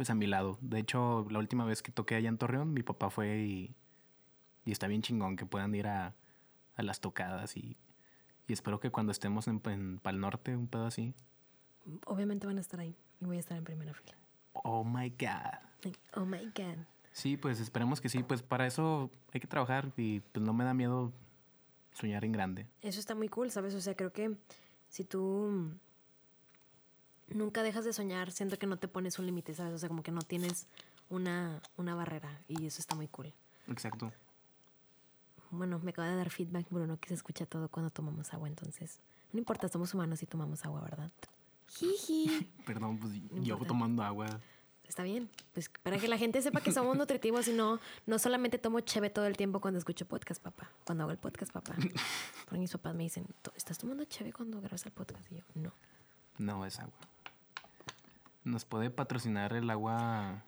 pues a mi lado. De hecho, la última vez que toqué allá en Torreón, mi papá fue y, y está bien chingón que puedan ir a, a las tocadas y, y espero que cuando estemos en, en Pal Norte, un pedo así. Obviamente van a estar ahí y voy a estar en primera fila. Oh my God. Oh my God. Sí, pues esperemos que sí. Pues para eso hay que trabajar y pues no me da miedo soñar en grande. Eso está muy cool, ¿sabes? O sea, creo que si tú nunca dejas de soñar, siento que no te pones un límite, ¿sabes? O sea, como que no tienes una, una barrera y eso está muy cool. Exacto. Bueno, me acaba de dar feedback, Bruno, que se escucha todo cuando tomamos agua, entonces no importa, somos humanos y tomamos agua, ¿verdad? Jiji. Perdón, pues yo importa. tomando agua. Está bien, pues para que la gente sepa que somos nutritivos y no, no solamente tomo cheve todo el tiempo cuando escucho podcast, papá. Cuando hago el podcast, papá. Porque mis papás me dicen, "¿To- ¿estás tomando cheve cuando grabas el podcast? Y yo, no. No, es agua. Nos puede patrocinar el agua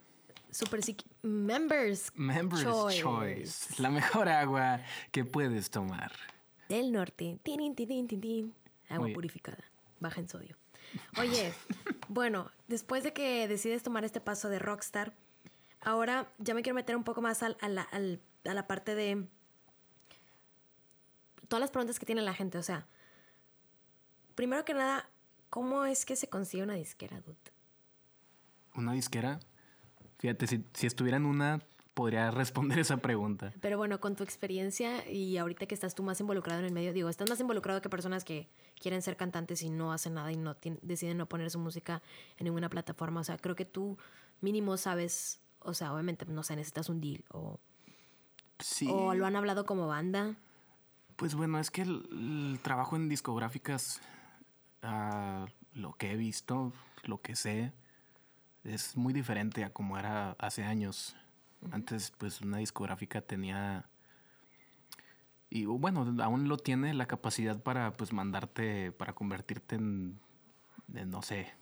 Super Psiqui- Members Members Choice. Choice. La mejor agua que puedes tomar. del norte. Tin, tin, tin. Agua purificada. Baja en sodio. Oye, bueno, después de que decides tomar este paso de rockstar, ahora ya me quiero meter un poco más al- al- a la parte de todas las preguntas que tiene la gente. O sea, primero que nada, ¿cómo es que se consigue una disquera, dude? Una disquera. Fíjate, si, si estuviera en una, podría responder esa pregunta. Pero bueno, con tu experiencia y ahorita que estás tú más involucrado en el medio, digo, estás más involucrado que personas que quieren ser cantantes y no hacen nada y no deciden no poner su música en ninguna plataforma. O sea, creo que tú mínimo sabes, o sea, obviamente, no sé, necesitas un deal o, Sí. o lo han hablado como banda. Pues bueno, es que el, el trabajo en discográficas, ah, lo que he visto, lo que sé, es muy diferente a como era hace años. Antes, pues una discográfica tenía, y bueno, aún lo tiene la capacidad para, pues, mandarte, para convertirte en, en, no sé,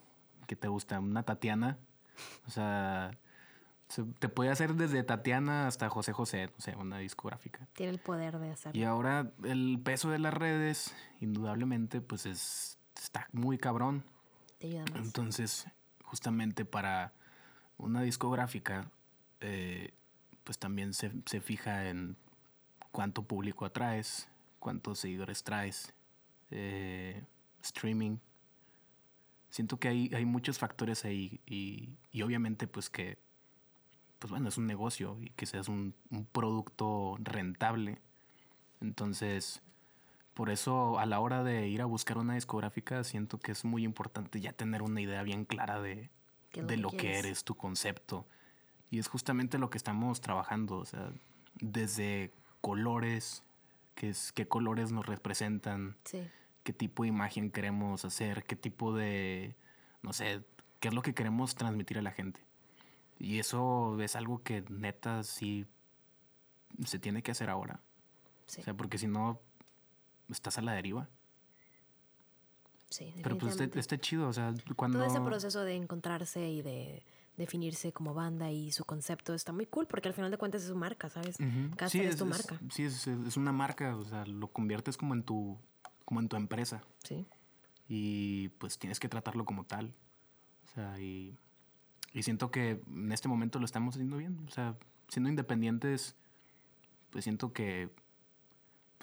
¿qué te gusta? Una Tatiana. O sea, se- te puede hacer desde Tatiana hasta José José, no sé, una discográfica. Tiene el poder de hacerlo. Y ahora el peso de las redes, indudablemente, pues es, está muy cabrón. Te ayuda más. Entonces, justamente para una discográfica, eh, pues también se, se fija en cuánto público atraes, cuántos seguidores traes, eh, streaming. Siento que hay, hay muchos factores ahí y, y obviamente pues que, pues bueno, es un negocio y que seas un, un producto rentable. Entonces, por eso a la hora de ir a buscar una discográfica, siento que es muy importante ya tener una idea bien clara de, ¿Qué es lo de que lo que eres, tu concepto. Y es justamente lo que estamos trabajando, o sea, desde colores, qué, es, qué colores nos representan, Sí. qué tipo de imagen queremos hacer, qué tipo de, no sé, qué es lo que queremos transmitir a la gente. Y eso es algo que neta sí se tiene que hacer ahora. Sí. O sea, porque si no, estás a la deriva. sí, Pero pues está, chido, o sea, cuando... Todo ese proceso de encontrarse y de definirse como banda y su concepto está muy cool porque al final de cuentas es su marca, ¿sabes? Ujú. Caster es tu marca. sí, es, es una marca, o sea, lo conviertes como en tu, como en tu empresa. Sí. y pues tienes que tratarlo como tal. O sea, y, y siento que en este momento lo estamos haciendo bien. O sea, siendo independientes, pues siento que,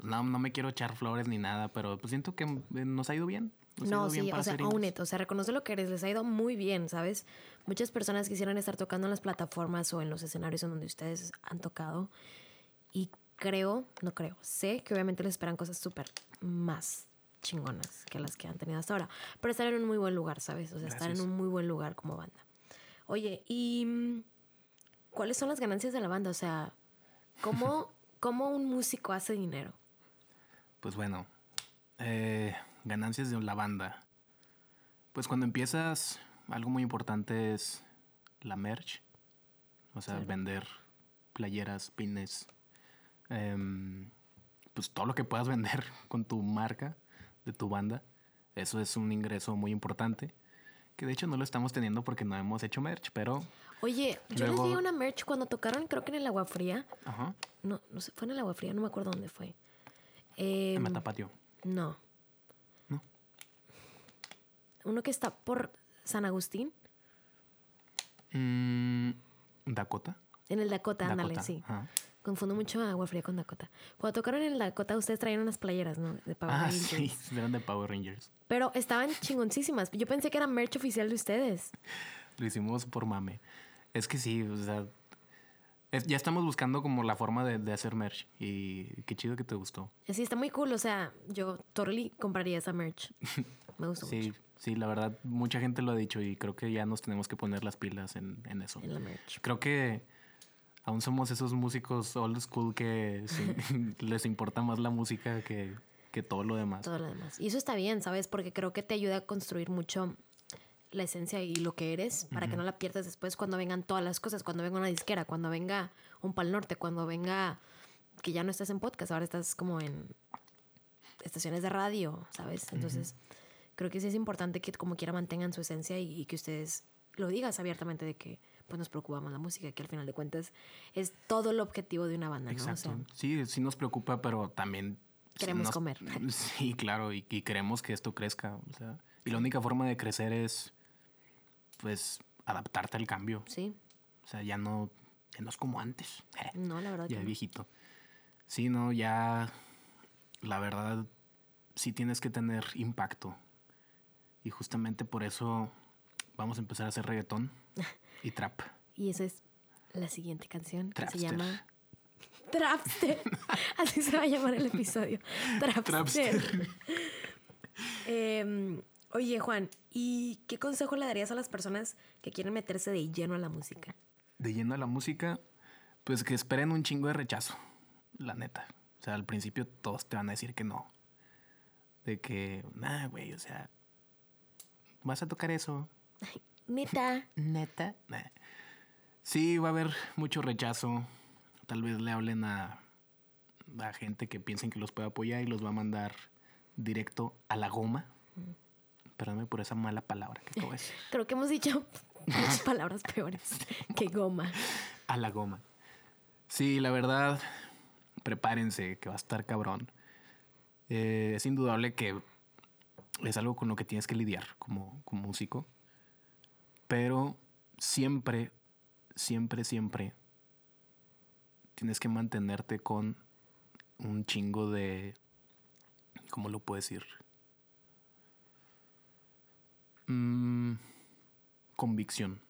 no, no me quiero echar flores ni nada, pero pues siento que eh, nos ha ido bien. Nos ha No, bien sí, para o sea, indies. it, o sea, reconoce lo que eres, les ha ido muy bien, ¿sabes? Muchas personas quisieran estar tocando en las plataformas o en los escenarios en donde ustedes han tocado y creo, no creo, sé que obviamente les esperan cosas súper más chingonas que las que han tenido hasta ahora, pero estar en un muy buen lugar, ¿sabes? O sea, estar en un muy buen lugar como banda. Oye, ¿y mm, cuáles son las ganancias de la banda? O sea, ¿cómo, cómo un músico hace dinero? Pues bueno, eh, ganancias de la banda. Pues cuando empiezas, algo muy importante es la merch. O sea, vender playeras, pines. em, pues todo lo que puedas vender con tu marca de tu banda. Eso es un ingreso muy importante. Que de hecho no lo estamos teniendo porque no hemos hecho merch, pero... Oye, yo les di una merch cuando tocaron, creo que en el Agua Fría. Ajá. No, no sé, fue en el Agua Fría, no me acuerdo dónde fue. Eh, En Matapatio. no. ¿No? Uno que está por San Agustín, Mm, Dakota. en el Dakota, ándale, Dakota, sí. ajá. Confundo mucho Agua Fría con Dakota. Cuando tocaron en el Dakota, ustedes traían unas playeras, ¿no? De Power Ah, Rangers. sí, eran de Power Rangers. Pero estaban chingoncísimas. Yo pensé que era merch oficial de ustedes. Lo hicimos por mame. Es que sí, o sea, es- ya estamos buscando como la forma de, de hacer merch. Y qué chido que te gustó. Sí, está muy cool. O sea, yo totally compraría esa merch. Me gustó Sí, mucho sí, la verdad, mucha gente lo ha dicho y creo que ya nos tenemos que poner las pilas en, en eso. en la merch. Creo que aún somos esos músicos old school que sí, les importa más la música que, que todo lo demás. todo lo demás. Y eso está bien, ¿sabes? Porque creo que te ayuda a construir mucho la esencia y lo que eres para que no la pierdas después cuando vengan todas las cosas, cuando venga una disquera, cuando venga un Pal Norte, cuando venga que ya no estás en podcast, ahora estás como en estaciones de radio, ¿sabes? Entonces, creo que sí es importante que como quiera mantengan su esencia y, y que ustedes lo digas abiertamente de que pues nos preocupamos la música, que al final de cuentas es todo el objetivo de una banda, ¿no? O sea, Exacto. sí, sí nos preocupa, pero también... Queremos nos- comer. Sí, claro, y, y queremos que esto crezca. O sea, y la única forma de crecer es, pues, adaptarte al cambio. sí, O sea, ya no, ya no es como antes. no, la verdad que ya no. viejito. Sí, no, ya, la verdad, sí tienes que tener impacto. Y justamente por eso vamos a empezar a hacer reggaetón. y trap. Y esa es la siguiente canción que se Trapster. llama Trapster. Así se va a llamar el episodio. Trapster. Trapster. Em, oye, Juan, ¿y qué consejo le darías a las personas que quieren meterse de lleno a la música? De lleno a la música, pues que esperen un chingo de rechazo, la neta. O sea, al principio todos te van a decir que no. De que, nah, güey, o sea, vas a tocar eso, Neta. Neta. Nah. Sí, va a haber mucho rechazo. Tal vez le hablen a, a gente que piensen que los puede apoyar y los va a mandar directo a la goma. Perdóname por esa mala palabra que acabo de decir. Creo que hemos dicho muchas palabras peores que goma. A la goma. Sí, la verdad, prepárense, que va a estar cabrón. Eh, es indudable que es algo con lo que tienes que lidiar como, como músico. Pero siempre, siempre, siempre tienes que mantenerte con un chingo de. ¿Cómo lo puedo decir? Mm, convicción.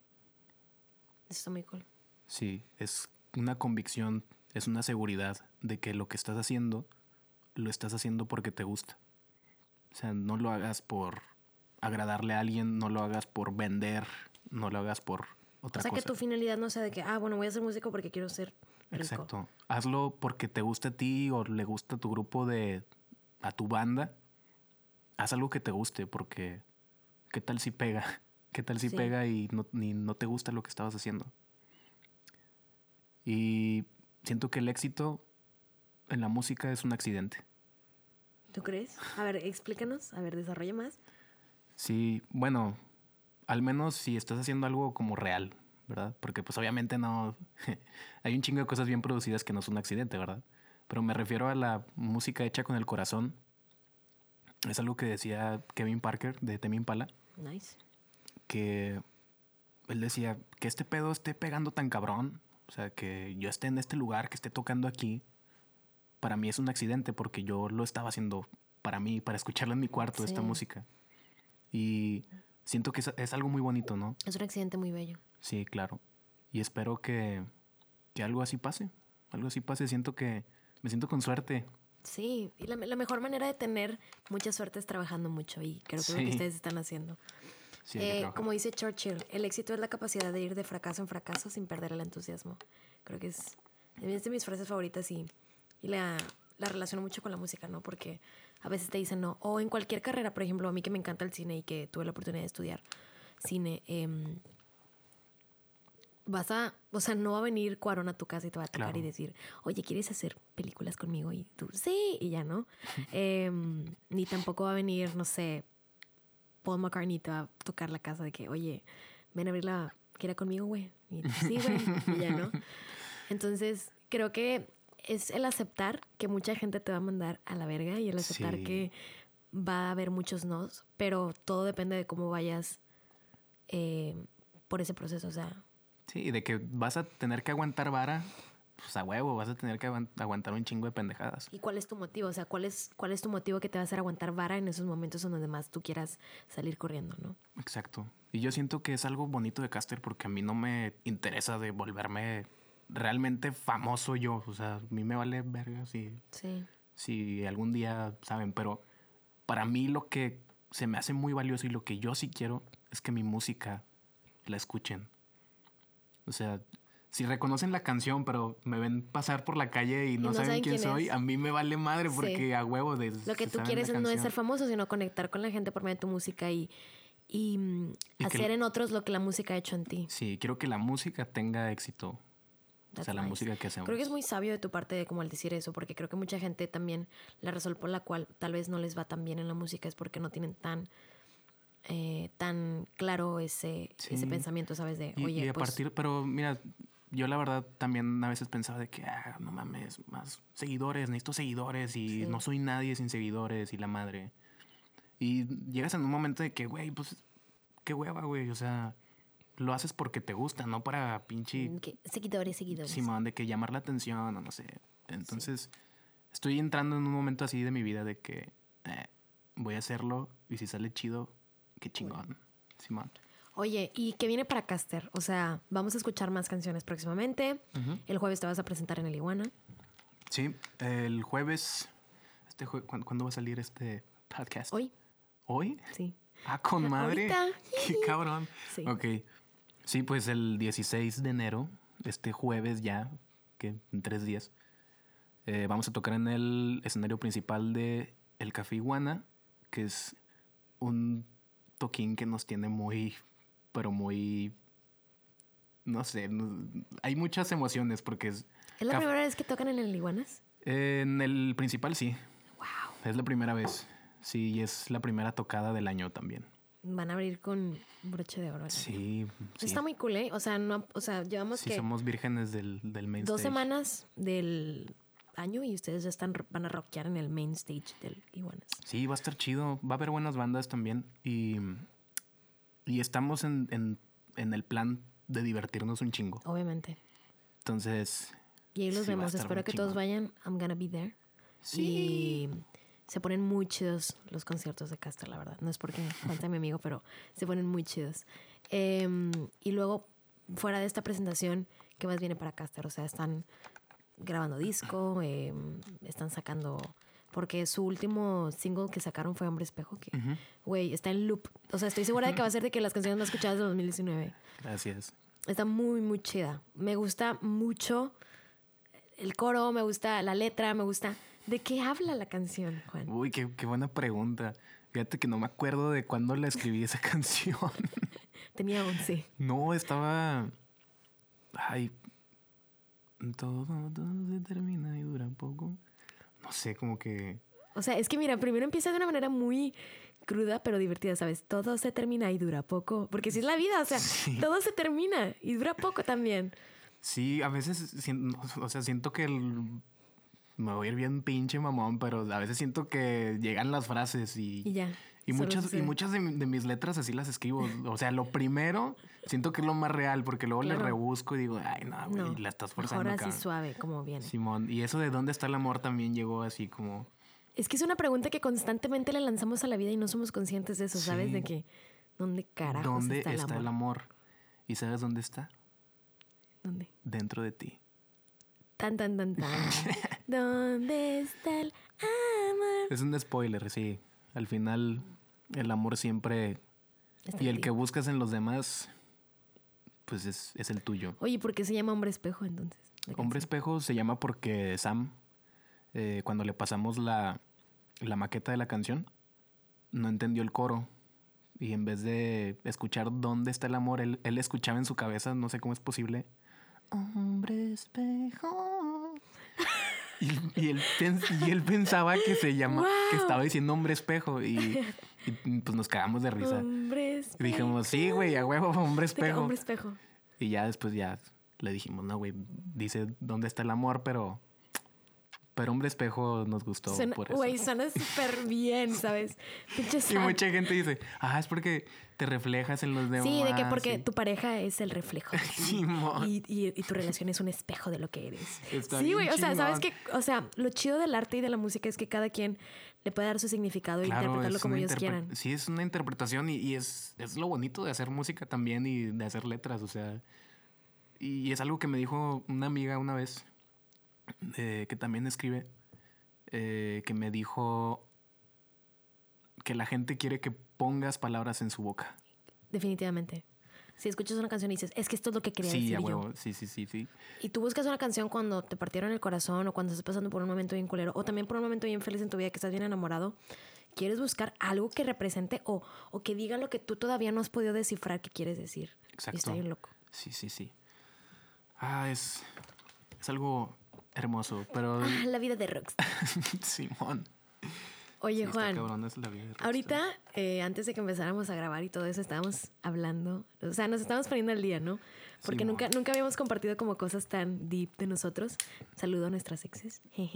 Está muy cool. Sí, es una convicción, es una seguridad de que lo que estás haciendo, lo estás haciendo porque te gusta. O sea, no lo hagas por agradarle a alguien, no lo hagas por vender, no lo hagas por otra O sea, cosa. que tu finalidad no sea de que, ah, bueno, voy a ser músico porque quiero ser rico. Exacto. Hazlo porque te gusta a ti o le gusta a tu grupo de a tu banda. Haz algo que te guste porque qué tal si pega? ¿Qué tal si Sí. pega y no, ni no te gusta lo que estabas haciendo? Y siento que el éxito en la música es un accidente. ¿Tú crees? A ver, explícanos. A ver, desarrolla más. Sí, bueno, al menos si estás haciendo algo como real, ¿verdad? Porque pues obviamente no... Hay un chingo de cosas bien producidas que no son un accidente, ¿verdad? Pero me refiero a la música hecha con el corazón. Es algo que decía Kevin Parker de Temi Impala, Nice. que él decía que este pedo esté pegando tan cabrón, o sea, que yo esté en este lugar, que esté tocando aquí, para mí es un accidente porque yo lo estaba haciendo para mí, para escucharla en mi cuarto, esta música. Y siento que es, es algo muy bonito, ¿no? Es un accidente muy bello. Sí, claro. Y espero que, que algo así pase. Algo así pase. Siento que me siento con suerte. Sí, y la, la mejor manera de tener mucha suerte es trabajando mucho y creo que es lo que ustedes están haciendo. Sí, Eh, como dice Churchill, el éxito es la capacidad de ir de fracaso en fracaso sin perder el entusiasmo. Creo que es, es de mis frases favoritas y, y la, la relaciono mucho con la música, ¿no? Porque a veces te dicen no. O en cualquier carrera, por ejemplo, a mí que me encanta el cine y que tuve la oportunidad de estudiar cine, em, vas a, o sea, no va a venir Cuarón a tu casa y te va a tocar Claro. y decir, oye, ¿quieres hacer películas conmigo? Y tú, sí, y ya, ¿no? Em, ni tampoco va a venir, no sé, Paul McCartney te va a tocar la casa de que, oye, ven a abrir la, ¿quiera conmigo, güey? Y tú, sí, güey, y ya, ¿no? Entonces, creo que es el aceptar que mucha gente te va a mandar a la verga y el aceptar Sí. que va a haber muchos nos, pero todo depende de cómo vayas eh, por ese proceso, o sea, Sí, de que vas a tener que aguantar vara, pues a huevo, vas a tener que aguant- aguantar un chingo de pendejadas. ¿y cuál es tu motivo? O sea, ¿cuál es, cuál es tu motivo que te va a hacer aguantar vara en esos momentos en donde más tú quieras salir corriendo, ¿no? Exacto. Y yo siento que es algo bonito de Caster porque a mí no me interesa de volverme realmente famoso yo. O sea, a mí me vale verga si, Sí. si algún día saben, pero para mí lo que se me hace muy valioso y lo que yo sí quiero es que mi música la escuchen. O sea, si reconocen la canción, pero me ven pasar por la calle y no, no saben, saben quién, quién soy, es. a mí me vale madre Sí. porque a huevo de Lo que tú quieres no es ser famoso, sino conectar con la gente por medio de tu música y, y, mm, Y hacer en otros lo que la música ha hecho en ti. Sí, quiero que la música tenga éxito. o sea, la nice. música que hacemos. Creo que es muy sabio de tu parte de como al decir eso, porque creo que mucha gente también la razón por la cual tal vez no les va tan bien en la música es porque no tienen tan eh, tan claro ese, ese Sí. pensamiento, ¿sabes? De, Y, oye, y a pues, partir, pero mira, yo la verdad también a veces pensaba de que, ah, no mames, más seguidores, necesito seguidores y Sí. no soy nadie sin seguidores y la madre. Y llegas en un momento de que, güey, pues, qué hueva, güey, o sea, lo haces porque te gusta, no para pinche mm, que- seguidores, seguidores. Simón de que llamar la atención o no sé. Entonces, estoy entrando en un momento así de mi vida de que eh, voy a hacerlo y si sale chido, qué chingón. Simón. Oye, ¿y qué viene para Caster? O sea, vamos a escuchar más canciones próximamente. El jueves te vas a presentar en el Iguana. Sí, el jueves. Este jue- ¿cuán- ¿Cuándo va a salir este podcast? Hoy, ¿Hoy? sí. Ah, con madre. Ahorita. Qué cabrón. Sí. Ok. Sí, pues el 16 de enero, este jueves ya, que en tres días, eh, vamos a tocar en el escenario principal de El Café Iguana, que es un toquín que nos tiene muy, pero muy, no sé, hay muchas emociones porque es, ¿Es la primera vez que tocan en el Iguanas? en el principal sí, ¡Wow! es la primera vez, sí, y es la primera tocada del año también. Van a abrir con broche de oro. Sí, sí. Está muy cool, ¿eh? O sea, no, o sea llevamos Sí, que somos vírgenes del, del main dos stage. semanas del año y ustedes ya están van a rockear en el main stage del Iguanas. Sí, va a estar chido. Va a haber buenas bandas también. Y, y estamos en, en- en el plan de divertirnos un chingo. Obviamente. Entonces, Y ahí los Sí, vemos. Espero que todos chingón. vayan. I'm gonna be there. Sí. Y se ponen muy chidos los conciertos de Caster, la verdad. No es porque falta mi amigo, pero se ponen muy chidos. Em, y luego, fuera de esta presentación, ¿qué más viene para Caster? O sea, están grabando disco, em, están sacando... Porque su último single que sacaron fue Hombre Espejo, que, güey, está en loop. O sea, estoy segura de que va a ser de que las canciones más escuchadas de 2019. gracias. Está muy, muy chida. Me gusta mucho el coro, me gusta la letra, me gusta. ¿De qué habla la canción, Juan? Uy, qué, qué buena pregunta. Fíjate que no me acuerdo de cuándo la escribí esa canción. Tenía 11. no, estaba... Ay... Todo, todo se termina y dura poco. No sé, como que... O sea, es que mira, primero empieza de una manera muy cruda, pero divertida, ¿sabes? Todo se termina y dura poco. Porque si es la vida, o sea, Sí. todo se termina y dura poco también. Sí, a veces, o sea, siento que el- me voy a ir bien pinche mamón, pero a veces siento que llegan las frases y, Y ya. Y solo muchas, y muchas de, mi- de mis letras así las escribo. O sea, lo primero siento que es lo más real, porque luego le Claro. rebusco y digo, ay, no, güey, No, la estás forzando. Así cabrón". suave, como viene. Simón, y eso de dónde está el amor también llegó así como, Es que es una pregunta que constantemente le lanzamos a la vida y no somos conscientes de eso, ¿sabes? Sí. De que, ¿dónde carajos ¿dónde está el amor? el amor? ¿Y sabes dónde está? ¿Dónde? Dentro de ti. Tan, tan, tan, tan. ¿Dónde está el amor? Es un spoiler, sí. Al final, el amor siempre... Está Y el que buscas en los demás, pues es, es el tuyo. Oye, ¿por qué se llama hombre espejo entonces? Hombre? Espejo se llama porque Sam, eh, cuando le pasamos la, la maqueta de la canción, no entendió el coro. Y en vez de escuchar dónde está el amor, él, él escuchaba en su cabeza, no sé cómo es posible. Hombre espejo. Y, y él, y él pensaba que se llama, que estaba diciendo hombre espejo. Y, y, pues nos cagamos de risa. Hombre Y espejo. dijimos, sí, güey, a huevo, hombre que espejo. Hombre espejo. Y ya después ya le dijimos, no, güey, dice dónde está el amor, pero. Pero hombre espejo nos gustó Suena- por eso. Güey, suena súper bien, ¿sabes? Y mucha gente dice, ah, es porque te reflejas en los demás. Sí, de que porque sí. tu pareja es el reflejo. Simón. y, y- y tu relación es un espejo de lo que eres. Está sí, güey. O sea, ¿sabes qué? O sea, lo chido del arte y de la música es que cada quien le puede dar su significado e Claro, interpretarlo es como ellos quieran. Sí, es una interpretación y, y es, es lo bonito de hacer música también y de hacer letras, o sea. Y es algo que me dijo una amiga una vez, eh, que también escribe, eh, que me dijo que la gente quiere que pongas palabras en su boca. Definitivamente. Si escuchas una canción y dices, es que esto es lo que quería Sí, decir a yo. huevo, sí, sí, sí, sí. Y tú buscas una canción cuando te partieron el corazón o cuando estás pasando por un momento bien culero o también por un momento bien feliz en tu vida que estás bien enamorado. Quieres buscar algo que represente o, o que diga lo que tú todavía no has podido descifrar que quieres decir. Y está Exacto. bien loco. Sí, sí, sí. Ah, es, es algo hermoso, pero Ah, la vida de Rockstar. Simón. Oye, Sí, Juan. la vida. Ahorita, eh, antes de que empezáramos a grabar y todo eso, estábamos hablando, o sea, nos estábamos poniendo al día, ¿no? Porque nunca, nunca habíamos compartido como cosas tan deep de nosotros. Saludo a nuestras exes.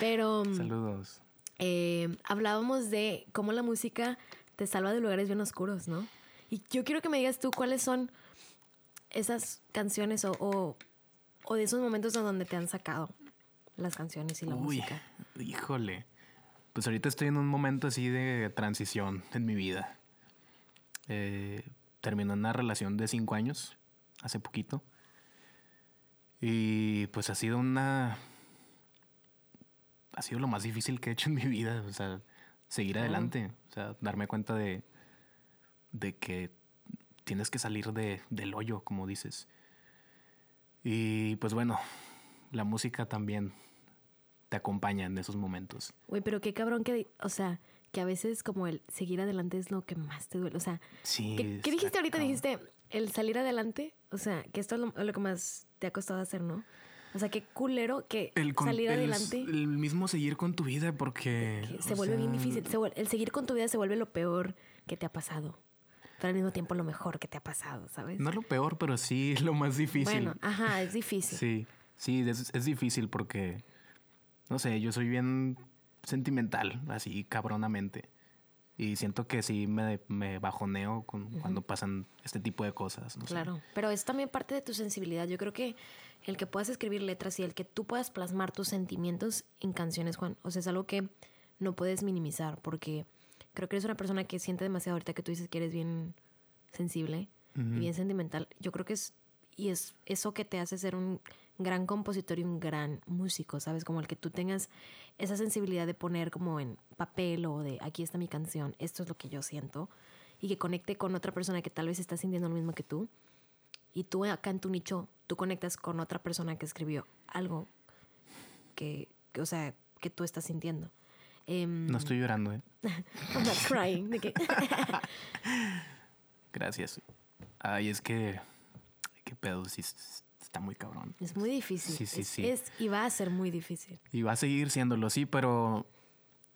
Pero mm, Saludos. eh, hablábamos de cómo la música te salva de lugares bien oscuros, ¿no? Y yo quiero que me digas tú cuáles son esas canciones o, o, o de esos momentos en donde te han sacado las canciones y la Uy, música. híjole. Pues ahorita estoy en un momento así de transición en mi vida. Eh, terminó una relación de cinco años, hace poquito. Y pues ha sido una... Ha sido lo más difícil que he hecho en mi vida, o sea, seguir adelante, o sea, darme cuenta de, de que tienes que salir de, del hoyo, como dices. Y pues bueno, la música también te acompaña en esos momentos. Güey, pero qué cabrón que, o sea, que a veces como el seguir adelante es lo que más te duele. O sea, Sí. ¿qué, qué dijiste ahorita? Dijiste el salir adelante. O sea, que esto es lo, lo que más te ha costado hacer, ¿no? O sea, qué culero que el con- salir el- adelante El mismo seguir con tu vida porque... que se vuelve bien difícil. Se el seguir con tu vida se vuelve lo peor que te ha pasado. Pero al mismo tiempo lo mejor que te ha pasado, ¿sabes? No es lo peor, pero sí lo más difícil. bueno, ajá, es difícil. Sí, sí, es, es difícil porque, no sé, yo soy bien sentimental, así cabronamente. Y siento que sí me, me bajoneo con, cuando pasan este tipo de cosas. no sé. Claro, pero es también parte de tu sensibilidad. Yo creo que el que puedas escribir letras y el que tú puedas plasmar tus sentimientos en canciones, Juan, o sea, es algo que no puedes minimizar porque creo que eres una persona que siente demasiado ahorita que tú dices que eres bien sensible y bien sentimental. Yo creo que es y es eso que te hace ser un gran compositor y un gran músico, ¿sabes? Como el que tú tengas esa sensibilidad de poner como en papel o de aquí está mi canción, esto es lo que yo siento y que conecte con otra persona que tal vez está sintiendo lo mismo que tú y tú acá en tu nicho, tú conectas con otra persona que escribió algo que, que, o sea, que tú estás sintiendo. Em, No estoy llorando, ¿eh? I'm not crying. de que- Gracias. Ay, es que... Qué pedo, sí, s- está muy cabrón. es muy difícil. Sí, sí, es, sí. es- y va a ser muy difícil. Y va a seguir siéndolo, sí, pero...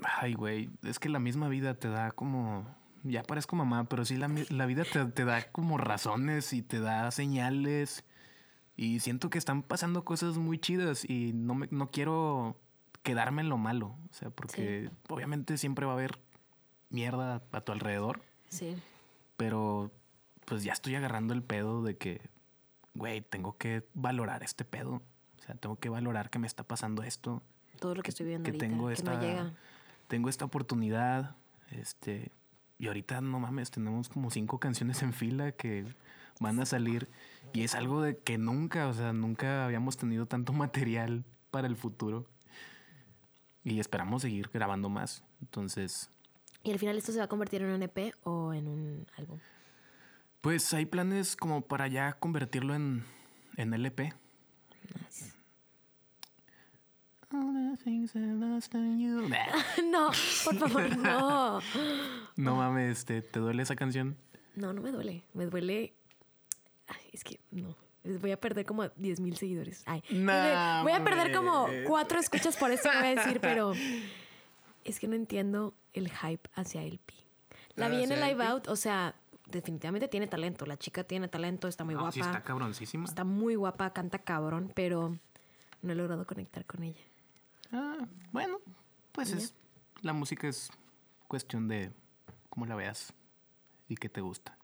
Ay, güey, es que la misma vida te da como... Ya parezco mamá, pero sí la, la vida te, te da como razones y te da señales. Y siento que están pasando cosas muy chidas y no, me, no quiero quedarme en lo malo. O sea, porque obviamente siempre va a haber mierda a tu alrededor. Sí. Pero pues ya estoy agarrando el pedo de que, güey, tengo que valorar este pedo. O sea, tengo que valorar que me está pasando esto Todo lo que estoy viendo que ahorita, tengo que esta no llega. tengo esta oportunidad este y ahorita no mames tenemos como cinco canciones en fila que van a salir y es algo de que nunca o sea nunca habíamos tenido tanto material para el futuro y esperamos seguir grabando más entonces ¿Y al final esto se va a convertir en un EP o en un álbum? Pues hay planes como para ya convertirlo en en LP Nice. All the things I lost on you. no, por favor, no. no mames este te duele esa canción No, no me duele. Me duele. Ay, es que no. Voy a perder como 10 mil seguidores. Ay, voy a perder como cuatro escuchas por esto que voy a decir, pero es que no entiendo el hype hacia el pi. La vi en el live out, o sea, definitivamente tiene talento. La chica tiene talento, está muy No, guapa. sí está cabroncísima Está muy guapa, canta cabrón, pero no he logrado conectar con ella. Ah, bueno, pues es la música es cuestión de cómo la veas y qué te gusta.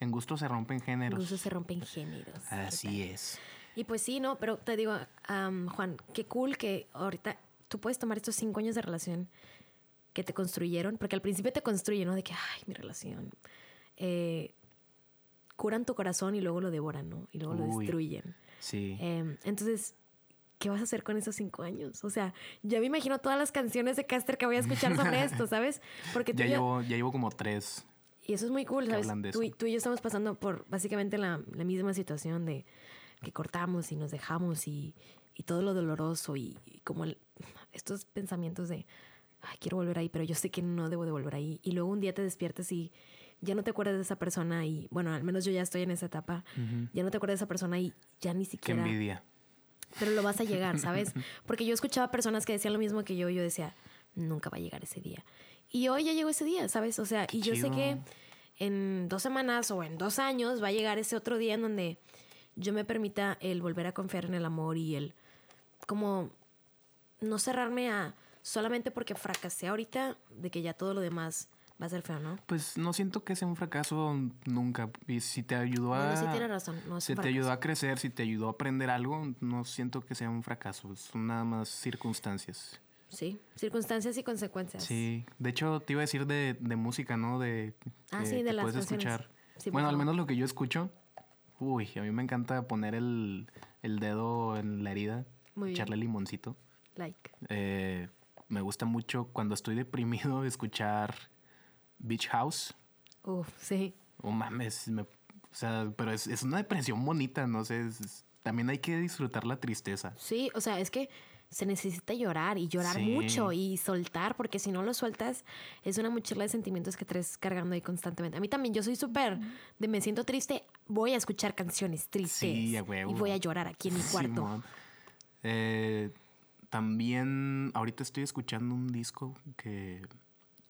En gusto se rompen géneros. Incluso se rompen géneros. ¿qué Así es. Y pues sí, ¿no? Pero te digo, am, Juan, qué cool que ahorita tú puedes tomar estos cinco años de relación que te construyeron, porque al principio te construyen, ¿no? De que, ay, mi relación. Eh, curan tu corazón y luego lo devoran, ¿no? Y luego lo Uy. destruyen. Sí. Em, entonces, ¿qué vas a hacer con esos cinco años? O sea, ya me imagino todas las canciones de Caster que voy a escuchar sobre esto, ¿sabes? Porque tú ya ya- llevo, ya llevo como tres. y eso es muy cool, ¿sabes? Tú, y- tú y yo estamos pasando por básicamente la, la misma situación de que cortamos y nos dejamos y, y todo lo doloroso y, y como el- estos pensamientos de, ay, quiero volver ahí, pero yo sé que no debo de volver ahí. Y luego un día te despiertas y ya no te acuerdas de esa persona y, bueno, al menos yo ya estoy en esa etapa, ya no te acuerdas de esa persona y ya ni Qué siquiera envidia. pero lo vas a llegar, ¿sabes? Porque yo escuchaba personas que decían lo mismo que yo y yo decía, nunca va a llegar ese día. Y hoy ya llegó ese día, ¿sabes? O sea, y yo sé que en dos semanas o en dos años va a llegar ese otro día en donde yo me permita el volver a confiar en el amor y el como no cerrarme a solamente porque fracasé ahorita de que ya todo lo demás va a ser feo, ¿no? Pues no siento que sea un fracaso nunca. Y si te ayudó a. Bueno, sí tienes razón, no es Si un te ayudó a crecer, si te ayudó a aprender algo, no siento que sea un fracaso. Son nada más circunstancias. Sí, circunstancias y consecuencias. Sí. De hecho, te iba a decir de, de música, ¿no? De Ah, que- sí, de que las puedes canciones. escuchar Sí, bueno, al menos lo que yo escucho. Uy, a mí me encanta poner el, el dedo en la herida, Muy bien. echarle limoncito. Like. Eh, me gusta mucho cuando estoy deprimido escuchar Beach House. Uf, sí. Oh mames, me- o sea, pero es, es una depresión bonita, no sé. es- es- también hay que disfrutar la tristeza. Sí, o sea, es que se necesita llorar y llorar Sí. mucho y soltar, porque si no lo sueltas, es una mochila de sentimientos que traes cargando ahí constantemente. A mí también, yo soy súper de me siento triste, voy a escuchar canciones tristes Sí, a huevo. y voy a llorar aquí en mi cuarto. Simón. Eh, también ahorita estoy escuchando un disco que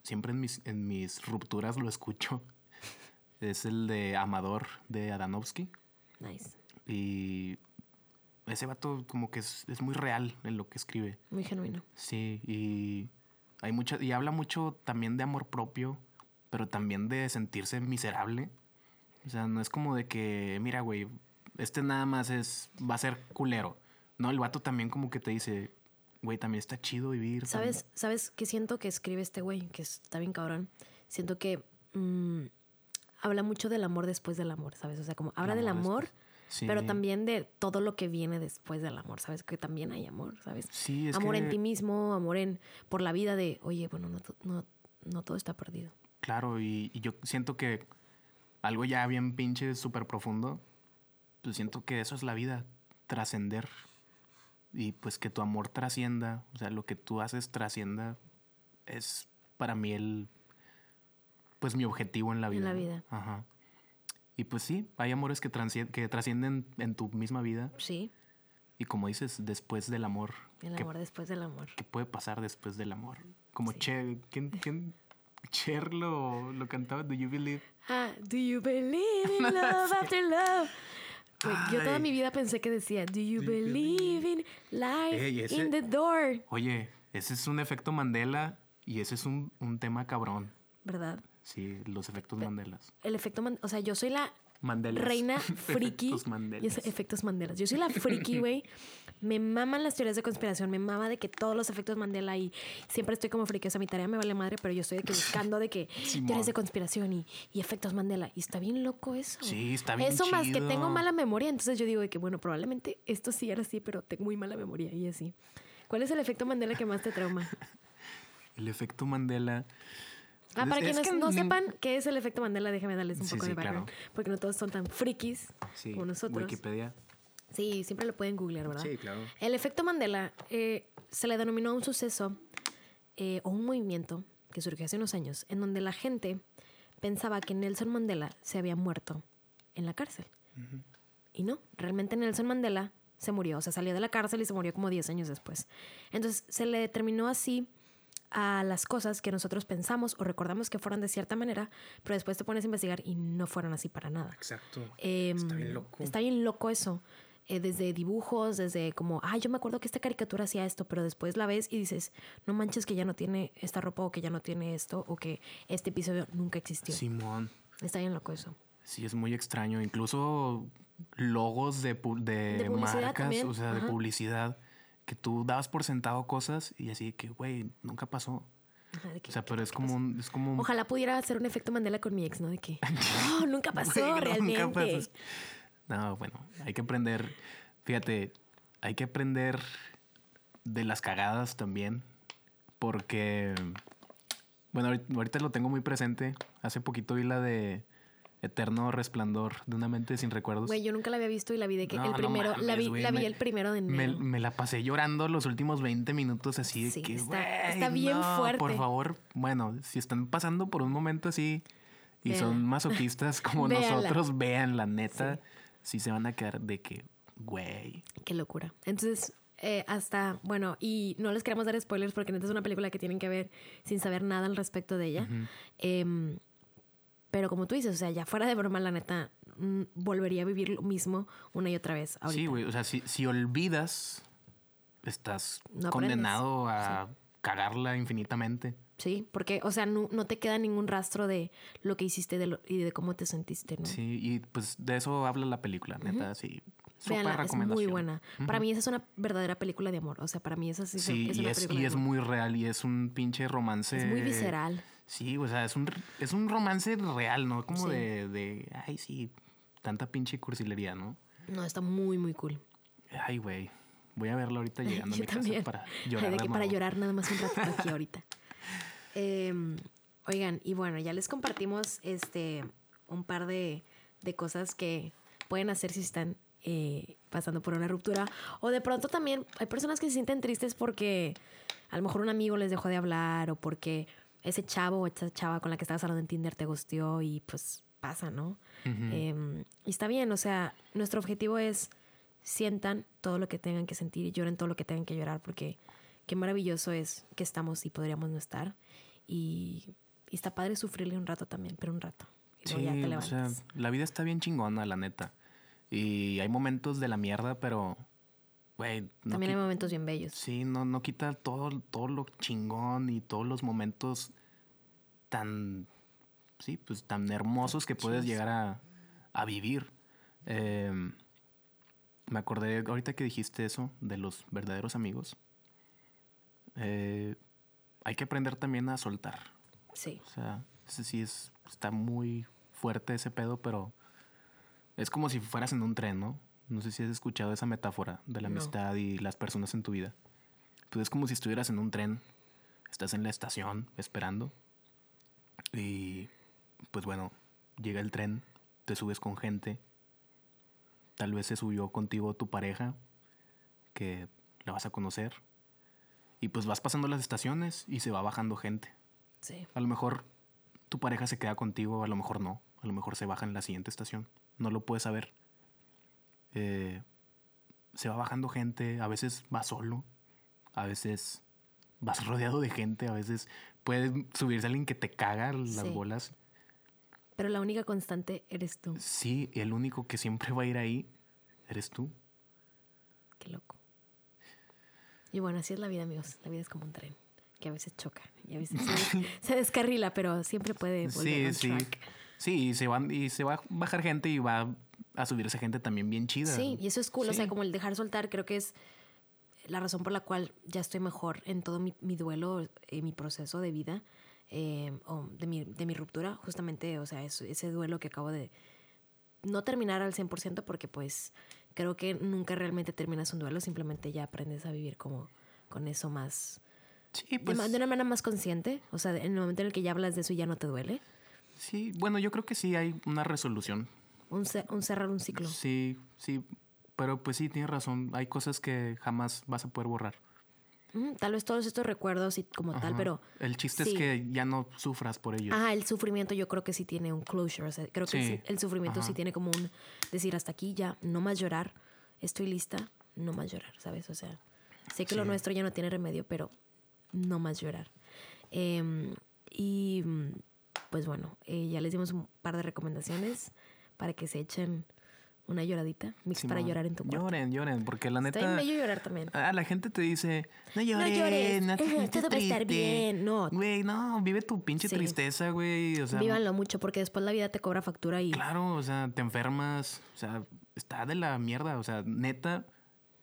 siempre en mis, en mis rupturas lo escucho. Es el de Amador de Adanovsky. Nice, Y ese vato como que es, es muy real en lo que escribe. muy genuino. Sí, y hay mucha, y habla mucho también de amor propio, pero también de sentirse miserable. O sea, no es como de que, mira, güey, este nada más es, va a ser culero. No, el vato también como que te dice, güey, también está chido vivir. ¿Sabes, ¿Sabes qué siento que escribe este güey? Que está bien cabrón. Siento que mm, habla mucho del amor después del amor, ¿sabes? O sea, como habla del amor amor, después. Sí. pero también de todo lo que viene después del amor, ¿sabes? Que también hay amor, ¿sabes? Sí, es amor en que- ti mismo, amor en por la vida de, oye, bueno, no, no, no todo está perdido. Claro, y, y yo siento que algo ya bien pinche súper profundo, pues siento que eso es la vida, trascender. Y pues que tu amor trascienda, o sea, lo que tú haces trascienda, es para mí el, pues mi objetivo en la En vida. la ¿no? vida. Ajá. Y pues sí, hay amores que, que trascienden en tu misma vida. Sí, Y como dices, después del amor. el ¿qué- amor después del amor. ¿Qué puede pasar después del amor? Como Sí. Cher, ¿quién, quién? Cher lo, lo cantaba, Do You Believe? Ah, do you believe in love after love? Yo toda mi vida pensé que decía, do you believe in life Ey, ese- in the door? Oye, ese es un efecto Mandela y ese es un, un tema cabrón. ¿Verdad? Sí, los efectos Mandelas. El efecto, man- o sea, yo soy la Mandelas. reina friki. Efectos Mandelas. Y esos efectos Mandela. Yo soy la friki, güey. Me maman las teorías de conspiración. Me mama de que todos los efectos Mandela y siempre estoy como friki. O sea, mi tarea me vale madre, pero yo estoy de que buscando de que Simón. teorías de conspiración y, y efectos Mandela. Y está bien loco eso. Sí, está bien Eso más que chido. tengo mala memoria. Entonces yo digo de que, bueno, probablemente esto sí era así, pero tengo muy mala memoria y así. ¿Cuál es el efecto Mandela que más te trauma? El efecto Mandela. Ah, para Es- es quienes que no sepan qué es el efecto Mandela, déjame darles un Sí, poco sí, de background. claro. Porque no todos son tan frikis Sí, como nosotros. Wikipedia. Sí, siempre lo pueden googlear, ¿verdad? Sí, claro. El efecto Mandela eh, se le denominó a un suceso eh, o un movimiento que surgió hace unos años en donde la gente pensaba que Nelson Mandela se había muerto en la cárcel. Y no, realmente Nelson Mandela se murió, o sea, salió de la cárcel y se murió como 10 años después. Entonces se le determinó así a las cosas que nosotros pensamos o recordamos que fueron de cierta manera, pero después te pones a investigar y no fueron así para nada. Exacto. Em, Está bien loco. Está bien loco eso. Eh, desde dibujos, desde como, ay, yo me acuerdo que esta caricatura hacía esto, pero después la ves y dices, no manches que ya no tiene esta ropa o que ya no tiene esto o que este episodio nunca existió. Simón. Está bien loco eso. Sí, es muy extraño. Incluso logos de, de, marcas, también, o sea, de publicidad, que tú dabas por sentado cosas y así que, güey, nunca pasó. Ajá, de que- O sea, pero es ¿qué como un, es como un- Ojalá pudiera hacer un efecto Mandela con mi ex, ¿no? De que, no, nunca pasó realmente. nunca pasó. No, bueno, hay que aprender. Fíjate, hay que aprender de las cagadas también. Porque, bueno, ahorita, ahorita lo tengo muy presente. Hace poquito vi la de Eterno Resplandor de una mente sin recuerdos. Güey, yo nunca la había visto y la vi de que No, el no primero, la vi, la vi me- el primero de enero. me la pasé llorando los últimos 20 minutos así de Sí, que, está- bien no, fuerte. Por favor, bueno, si están pasando por un momento así y son masoquistas como nosotros, vean la neta, sí. se van a quedar de que, güey. Qué locura. Entonces, eh, hasta, bueno, y no les queremos dar spoilers porque neta es una película que tienen que ver sin saber nada al respecto de ella. Em, pero como tú dices, o sea, ya fuera de broma, la neta, mm, volvería a vivir lo mismo una y otra vez. Ahorita. Sí, güey, o sea, si, si olvidas, estás No condenado a cagarla infinitamente. Sí, porque, o sea, no, no te queda ningún rastro de lo que hiciste de lo- y de cómo te sentiste, ¿no? Sí, y pues de eso habla la película, neta, sí. Súper Véanla, es muy recomendación. buena. Para mí esa es una verdadera película de amor. O sea, para mí esa sí Sí, es y una es, película y de es amor. muy real y es un pinche romance. Es muy visceral. Sí, o sea, es un, es un romance real, ¿no? Como de, de, ay, sí, tanta pinche cursilería, ¿no? No, está muy, muy cool. Ay, güey. Voy a verlo ahorita llegando a mi casa para llorar. de que para llorar nada más un ratito aquí ahorita. Em, oigan, y bueno, ya les compartimos este un par de, de cosas que pueden hacer si están eh, pasando por una ruptura. O de pronto también hay personas que se sienten tristes porque a lo mejor un amigo les dejó de hablar o porque ese chavo o esa chava con la que estabas hablando en Tinder te gusteó y pues pasa, ¿no? Em, y está bien, o sea, nuestro objetivo es sientan todo lo que tengan que sentir y lloren todo lo que tengan que llorar porque qué maravilloso es que estamos y podríamos no estar. Y, está padre sufrirle un rato también, pero un rato. sí, o sea, la vida está bien chingona, la neta. Y hay momentos de la mierda, pero, güey. También hay momentos bien bellos. Sí, no, no quita todo, todo lo chingón y todos los momentos tan, sí, pues tan hermosos que puedes llegar a, a vivir. Em, me acordé ahorita que dijiste eso de los verdaderos amigos. Eh, hay que aprender también a soltar. Sí. O sea, sí es, está muy fuerte ese pedo, pero es como si fueras en un tren, ¿no? No sé si has escuchado esa metáfora de la amistad y las personas en tu vida. Pues es como si estuvieras en un tren, estás en la estación esperando y pues bueno, llega el tren, te subes con gente, tal vez se subió contigo tu pareja que la vas a conocer y pues vas pasando las estaciones y se va bajando gente. Sí. A lo mejor tu pareja se queda contigo, a lo mejor no, a lo mejor se baja en la siguiente estación no lo puedes saber. Eh, se va bajando gente, a veces va solo, a veces vas rodeado de gente, a veces puede subirse alguien que te caga las bolas. Pero la única constante eres tú. Sí, el único que siempre va a ir ahí eres tú. Qué loco. Y bueno, así es la vida, amigos. La vida es como un tren que a veces choca y a veces se, descarrila, pero siempre puede volver sí, sí. Sí, y se, van, y se va a bajar gente y va a subirse gente también bien chida. Sí, y eso es cool. O sea, como el dejar soltar, creo que es la razón por la cual ya estoy mejor en todo mi, duelo, en eh, mi proceso de vida, eh, o de mi, de mi ruptura. Justamente, o sea, ese duelo que acabo de no terminar al 100% porque pues creo que nunca realmente terminas un duelo, simplemente ya aprendes a vivir como con eso más... Sí, pues, de, una manera más consciente, o sea, en el momento en el que ya hablas de eso ya no te duele. Sí, bueno, yo creo que sí hay una resolución. Un, cerrar un ciclo. Sí, sí, pero pues sí, tienes razón. Hay cosas que jamás vas a poder borrar. tal vez todos estos recuerdos y como tal, pero... El chiste es que ya no sufras por ellos. Ah, el sufrimiento yo creo que sí tiene un closure. O sea, creo que el sufrimiento sí tiene como un decir hasta aquí ya, no más llorar, estoy lista, no más llorar, ¿sabes? O sea, sé que lo nuestro ya no tiene remedio, pero no más llorar. Em, y pues bueno, eh, ya les dimos un par de recomendaciones para que se echen una lloradita, mix para llorar en tu cuarto. Lloren, lloren, porque la neta. Está bello llorar también. A la gente te dice, no llores, no llores, no, todo va a estar bien. No. Güey, no, vive tu pinche tristeza, güey. O sea, Vívanlo mucho, porque después la vida te cobra factura y. Claro, o sea, te enfermas. O sea, está de la mierda. O sea, neta,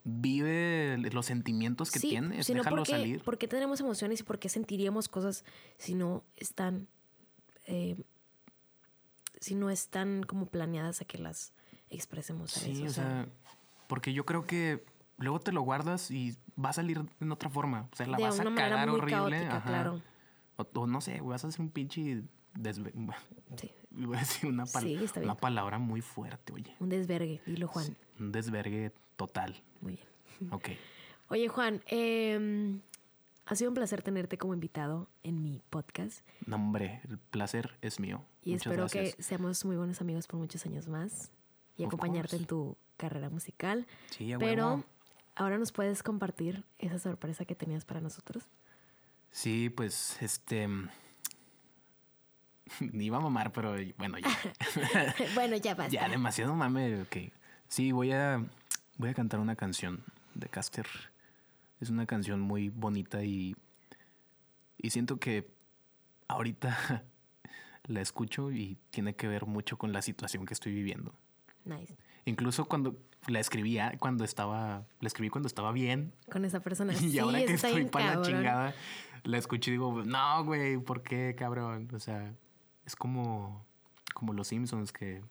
vive los sentimientos que tienes. Déjalo salir. ¿Por qué tenemos emociones y por qué sentiríamos cosas si no están eh, si no están como planeadas a que las expresemos. sí, o, sea, porque yo creo que luego te lo guardas y va a salir en otra forma. O sea, la vas a cagar horrible. claro. O, no sé, vas a hacer un pinche Sí. Voy a decir una, una palabra muy fuerte, oye. Un desvergue, dilo Juan. Un desvergue total. Muy bien. Ok. Oye, Juan, eh, ha sido un placer tenerte como invitado en mi podcast. No, hombre, el placer es mío. Y espero que seamos muy buenos amigos por muchos años más y acompañarte en tu carrera musical. Sí, Pero ahora nos puedes compartir esa sorpresa que tenías para nosotros. Sí, pues este ni iba a mamar, pero bueno, ya. bueno, ya basta. Ya demasiado mame, ok. Sí, voy a voy a cantar una canción de Caster es una canción muy bonita y, y siento que ahorita la escucho y tiene que ver mucho con la situación que estoy viviendo. Nice. Incluso cuando la escribía, cuando estaba, la escribí cuando estaba bien. Con esa persona. Y ahora que estoy para la chingada, la escucho y digo, no, güey, ¿por qué, cabrón? O sea, es como, como los Simpsons que,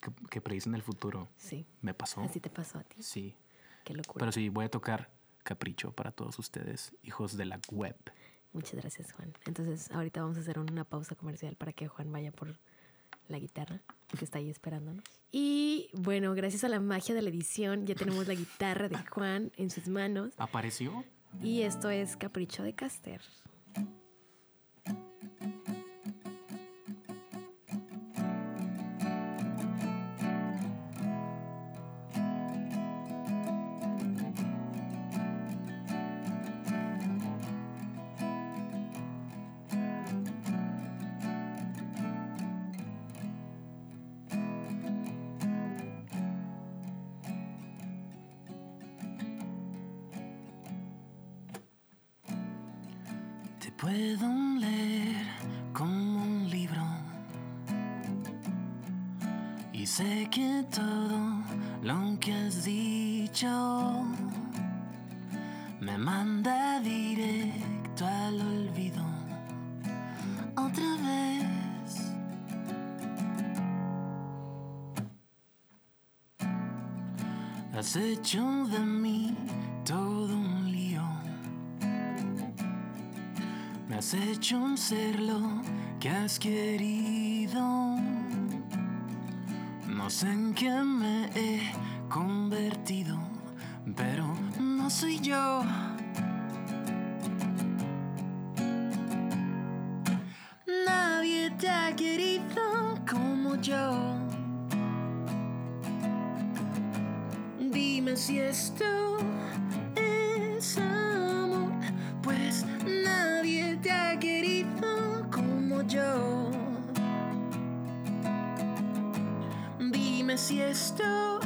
que, que predicen el futuro. Sí. Me pasó. Así te pasó a ti. Sí. Qué locura. Pero sí, voy a tocar Capricho para todos ustedes, hijos de la web. Muchas gracias, Juan. Entonces, ahorita vamos a hacer una pausa comercial para que Juan vaya por la guitarra, que está ahí esperándonos. Y bueno, gracias a la magia de la edición, ya tenemos la guitarra de Juan en sus manos. ¿Apareció? Y esto es Capricho de Caster. Si esto es amor, pues nadie te ha querido como yo. Dime si esto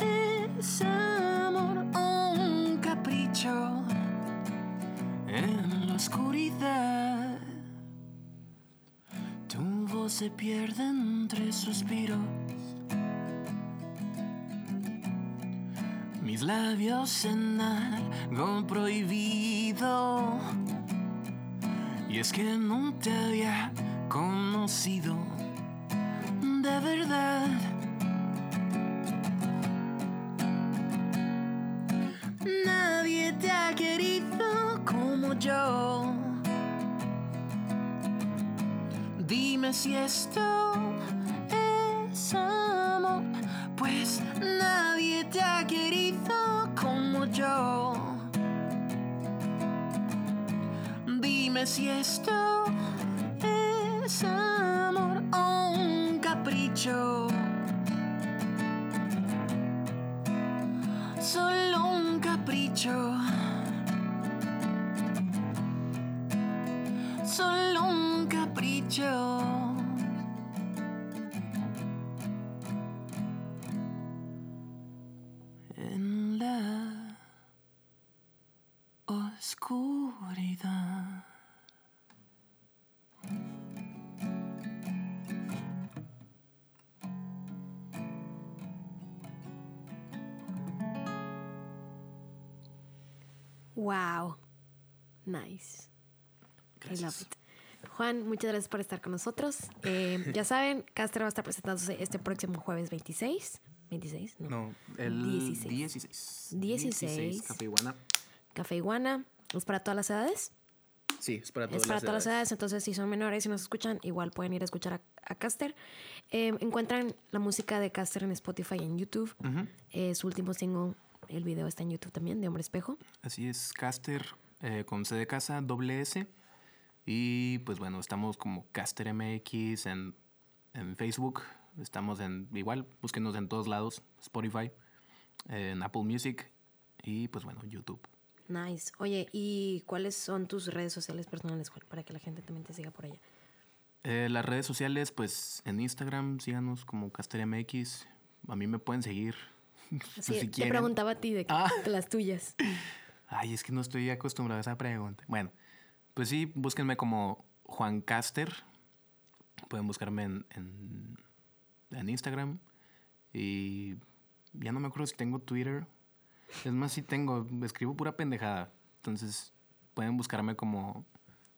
es amor o un capricho en la oscuridad. Tu voz se pierde entre suspiros. Mis labios en algo prohibido. Y es que no te había conocido de verdad. Nadie te ha querido como yo. Dime si esto Dime Wow. Nice. I love it. Juan, muchas gracias por estar con nosotros. Eh, ya saben, Caster va a estar presentándose este próximo jueves 26. 26, no. No, el 16. 16. 16. Café Iguana. Café Iguana. ¿Es para todas las edades? Sí, es para todas es para las todas las edades, entonces si son menores y nos escuchan, igual pueden ir a escuchar a, a Caster. Eh, encuentran la música de Caster en Spotify y en YouTube. Eh, su último single, el video está en YouTube también, de Hombre Espejo. Así es, Caster eh, con C de casa, doble S. Y pues bueno, estamos como Caster MX en, en Facebook. Estamos en, igual, búsquenos en todos lados, Spotify, en Apple Music y pues bueno, YouTube. Nice. Oye, ¿y cuáles son tus redes sociales personales, Juan? Para que la gente también te siga por allá. Eh, las redes sociales, pues en Instagram, síganos como Caster MX. A mí me pueden seguir. pues, Sí, si te quieren. preguntaba a ti de, Ah. de las tuyas. Ay, es que no estoy acostumbrado a esa pregunta. Bueno, pues sí, búsquenme como Juan Caster. Pueden buscarme en, en, en Instagram. Y ya no me acuerdo si tengo Twitter. Es más, sí tengo. Escribo pura pendejada. Entonces, pueden buscarme como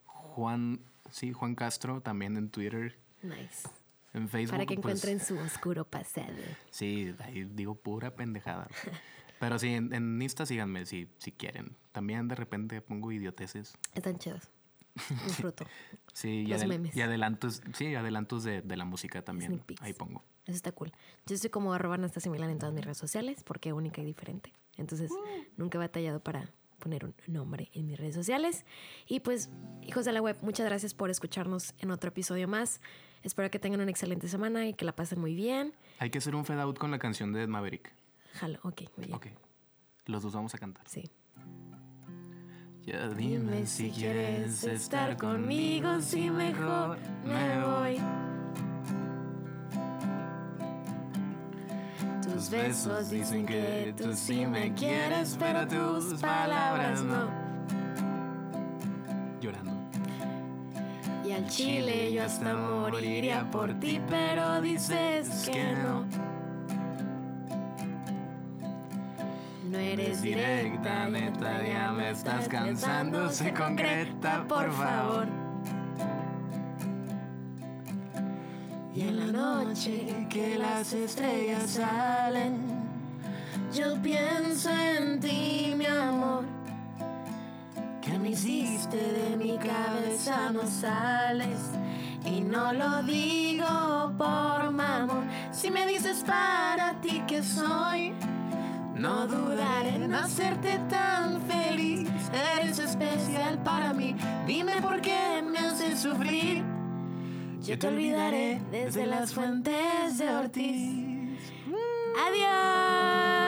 Juan, sí, Juan Castro, también en Twitter. Nice. En Facebook. Para que pues, encuentren su oscuro pasado. Sí, ahí digo pura pendejada. Pero sí, en, en Insta síganme si, si quieren. También de repente pongo idioteces. Están chidos. Disfruto. Sí, y, Los adel- memes. y adelantos, sí, adelantos de, de la música también. Ahí pongo. Eso está cool. Yo estoy como arroba Anastasia Milán en todas mis redes sociales porque única y diferente. Entonces, nunca he batallado para poner un nombre en mis redes sociales. Y pues, hijos de la web, muchas gracias por escucharnos en otro episodio más. Espero que tengan una excelente semana y que la pasen muy bien. Hay que hacer un fade out con la canción de Ed Maverick. Jalo, ok, muy bien. Ok. Los dos vamos a cantar. Sí. Ya Dime si quieres estar conmigo, si mejor me voy. Tus besos dicen que tú sí me quieres, pero tus palabras no. Llorando. Y al chile yo hasta moriría por ti, pero dices que no. No eres directa, neta, ya me estás cansando. Sé concreta, por favor. Y en la noche que las estrellas salen, yo pienso en ti, mi amor. Que me hiciste de mi cabeza, no sales. Y no lo digo por mamón. Si me dices para ti que soy, no dudaré en hacerte tan feliz. Eres especial para mí. Dime por qué me haces sufrir. Yo te olvidaré desde las fuentes de Ortiz. Adiós.